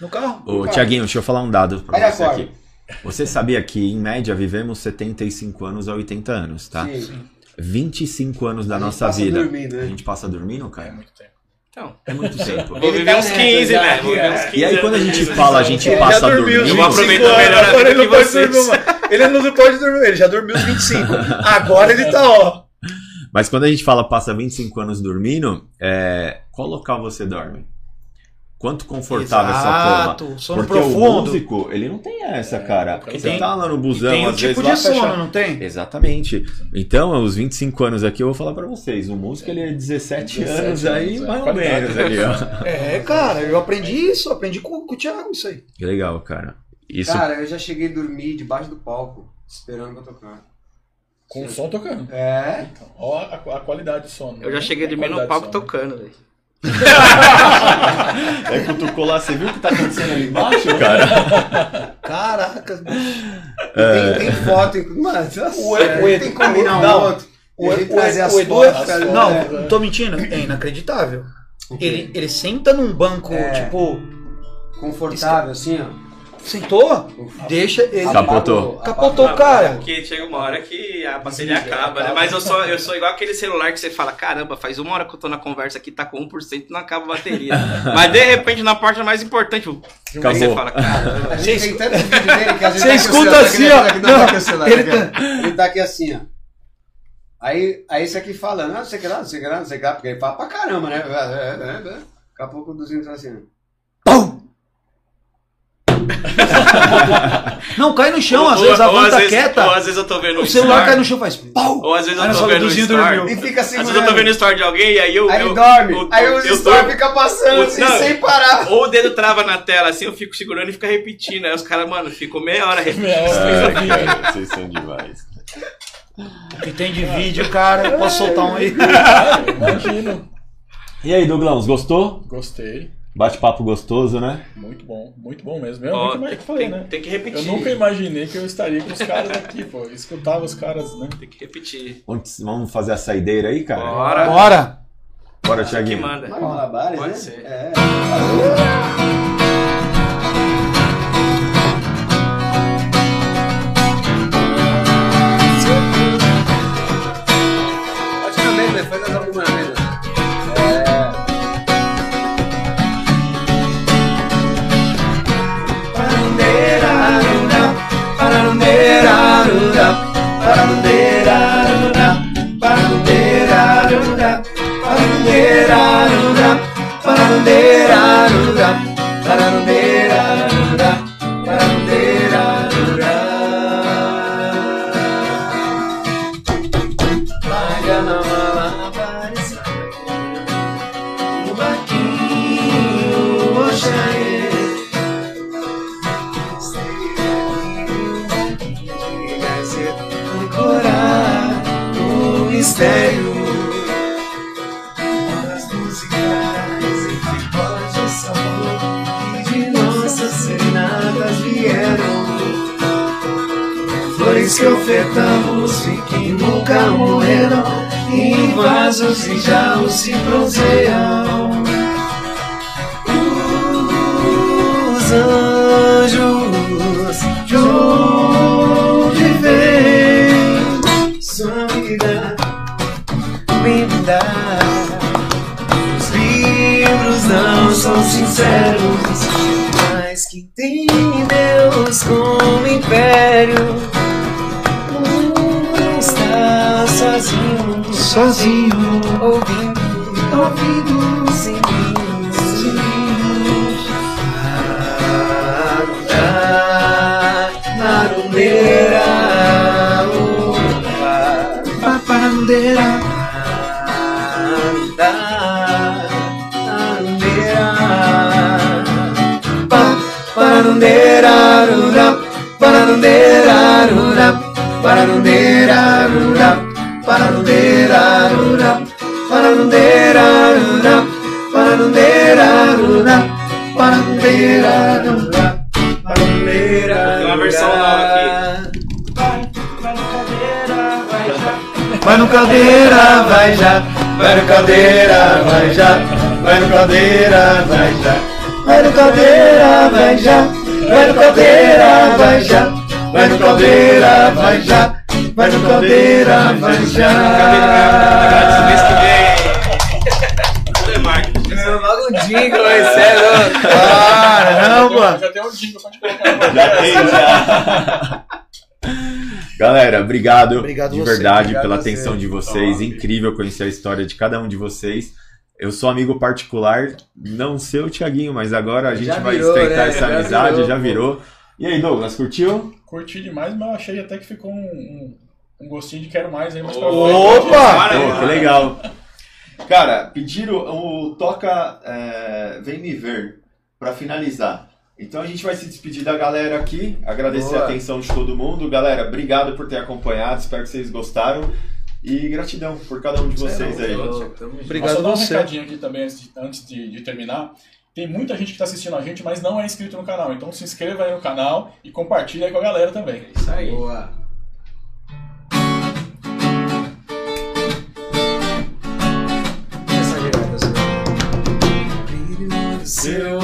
No carro? Ô. Tiaguinho, deixa eu falar um dado pra Aí você acorda. aqui. Você sabia que, em média, vivemos 75 anos a 80 anos, tá? Sim. 25 anos da A gente nossa passa vida. dormindo, né? A gente passa dormindo, É cara? muito tempo. Então, É muito tempo. vou Ele viver uns nessa 15, já, né? Vou viver é. uns 15 E aí, quando a gente fala, a gente Ele passa dormindo. Eu vou aproveitar 25 melhor a vida ele que não pode vocês. dormir mais. Ele não pode dormir, ele já dormiu os 25. Agora ele tá, ó. Mas quando a gente fala passa 25 anos dormindo, é... qual local você dorme? Quanto confortável essa Exato, cama? sono Porque o profundo. músico, ele não tem essa, cara. porque Você tem- tá lá no E busão, tem o às tipo vezes de lá sono, fecha- não tem? Exatamente. Então, aos 25 anos aqui, eu vou falar pra vocês. O músico, ele é 17, 17 anos aí, é. mais ou menos ali, ó. É, cara, eu aprendi isso, aprendi com, com o Thiago isso aí. Que legal, cara. Isso Cara, eu já cheguei a dormir debaixo do palco, esperando pra tocar. Com o som tocando. É? Então, ó a, a qualidade do sono. Eu já né? cheguei a dormir no palco sono. tocando, velho. É cutucou lá, você viu o que tá acontecendo ali embaixo, cara? Caraca. Tem, tem foto, inclu- mano, nossa, O- o Edu- tem que combinar um não, outro. O, E o, gente trazer as o Edu fotos, é- Não, é. não tô mentindo. É inacreditável. O quê? Ele, ele senta num banco, É. tipo, Confortável, assim, ó. Sentou, deixa ele. Capotou. Capotou, Ah, cara. Porque chega uma hora que a bateria acaba, né? Mas eu sou, eu sou igual aquele celular que você fala, caramba, faz uma hora que eu tô na conversa aqui, tá com 1% e não acaba a bateria. Mas de repente, na parte mais importante, aí você Acabou. fala, caramba. Você tá escuta assim, tá ó. Ele aqui, ó. Ele tá aqui assim, ó. Aí, aí esse aqui ah, não sei o que lá, não sei o que lá, não sei o que lá, porque ele fala pra caramba, né? É, é, é. Daqui a pouco o Duzinho tá assim, ó. Pum! Não, cai no chão, às Ou- vezes a van às tá quieta. Ou às vezes eu tô vendo O celular story, cai no chão faz pau. Ou às vezes eu tô vendo story. dormiu. E fica Às segurando. vezes eu tô vendo o story de alguém e aí eu. Aí eu, dorme. eu- aí stories tô- ficam passando o- assim, não. sem parar. Ou o dedo trava na tela assim, eu fico segurando e fica repetindo. Aí os caras, mano, ficam meia hora repetindo. Cara, vocês são demais. O que tem de vídeo, cara, eu posso soltar um aí. Imagino. E aí, Douglas, gostou? Gostei. Bate-papo gostoso, né? Muito bom. Muito bom mesmo. Eu Ó, nunca mais tem, falei, tem- né? tem que Eu repetir. nunca imaginei que eu estaria com os caras aqui, pô. Eu escutava os caras, né? Tem que repetir. Vamos vamos fazer a saideira aí, cara? Bora. Bora. Bora, Que Thiaguinho. manda. Mas malabares, Pode né? ser. É. Pode também, né? Faz alguma caldeira, vai já. Vai no caldeira, vai já. Vai no caldeira, vai já. Vai no caldeira, vai já. Vai no caldeira, vai já. Vai no caldeira, vai já. Logo um jingle, é louco. Caramba. Já tem um jingle pra te colocar. Já tem, já. Galera, obrigado, Obrigado de você, verdade obrigado pela você. atenção de vocês. Incrível conhecer a história de cada um de vocês. Eu sou amigo particular, não sei o Thiaguinho, mas agora a gente Já vai virou, estreitar né? essa Já amizade, virou, já pô. virou. E aí, Douglas, curtiu? Curti demais, mas eu achei até que ficou um, um, um gostinho de quero mais aí mais pra Opa! Para, Pô, que legal. Cara, pediram o Toca é, Vem Me Ver pra finalizar. Então a gente vai se despedir da galera aqui, agradecer Boa. a atenção de todo mundo. Galera, obrigado por ter acompanhado, espero que vocês gostaram. E gratidão por cada um de vocês aí. Obrigado Só dar um você. recadinho aqui também antes de, de- terminar. Tem muita gente que está assistindo a gente, mas não é inscrito no canal. Então se inscreva aí no canal e compartilha aí com a galera também. Isso aí. Boa. Essa virada. Seu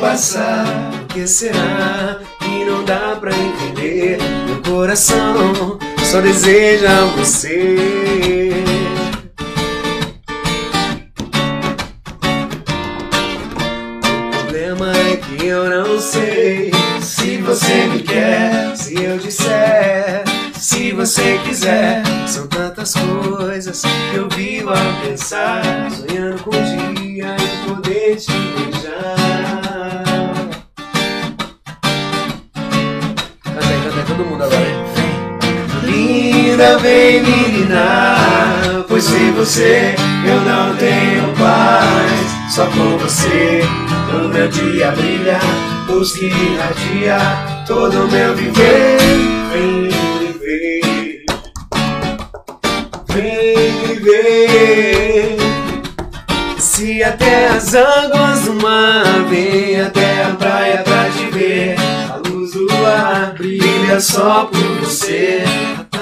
passar. Que será que não dá pra entender? Meu coração só deseja você. O problema é que eu não sei se você me quer, se eu disser, se você quiser. São tantas coisas que eu vivo a pensar, sonhando com um dia em poder te beijar. Linda, vem menina, pois sem você eu não tenho paz. Só com você o meu dia brilha, luz que irradia todo o meu viver. Vem viver, vem viver. Se até as águas do mar vêm até a praia pra te ver, a luz do ar brilha só por você.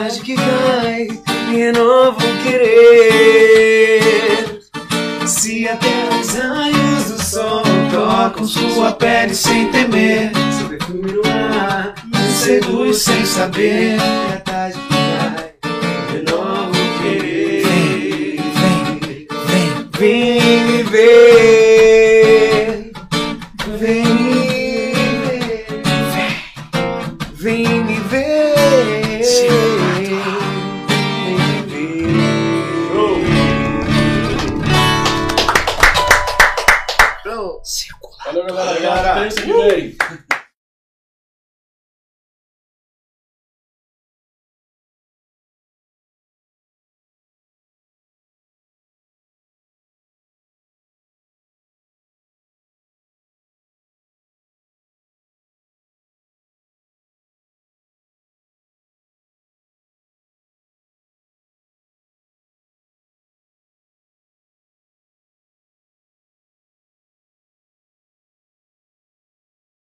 Tarde que cai me renova o querer. Se até os raios do sol tocam sua pele sem temer, seu perfume no ar me seduz sem saber. E a nice and dirty.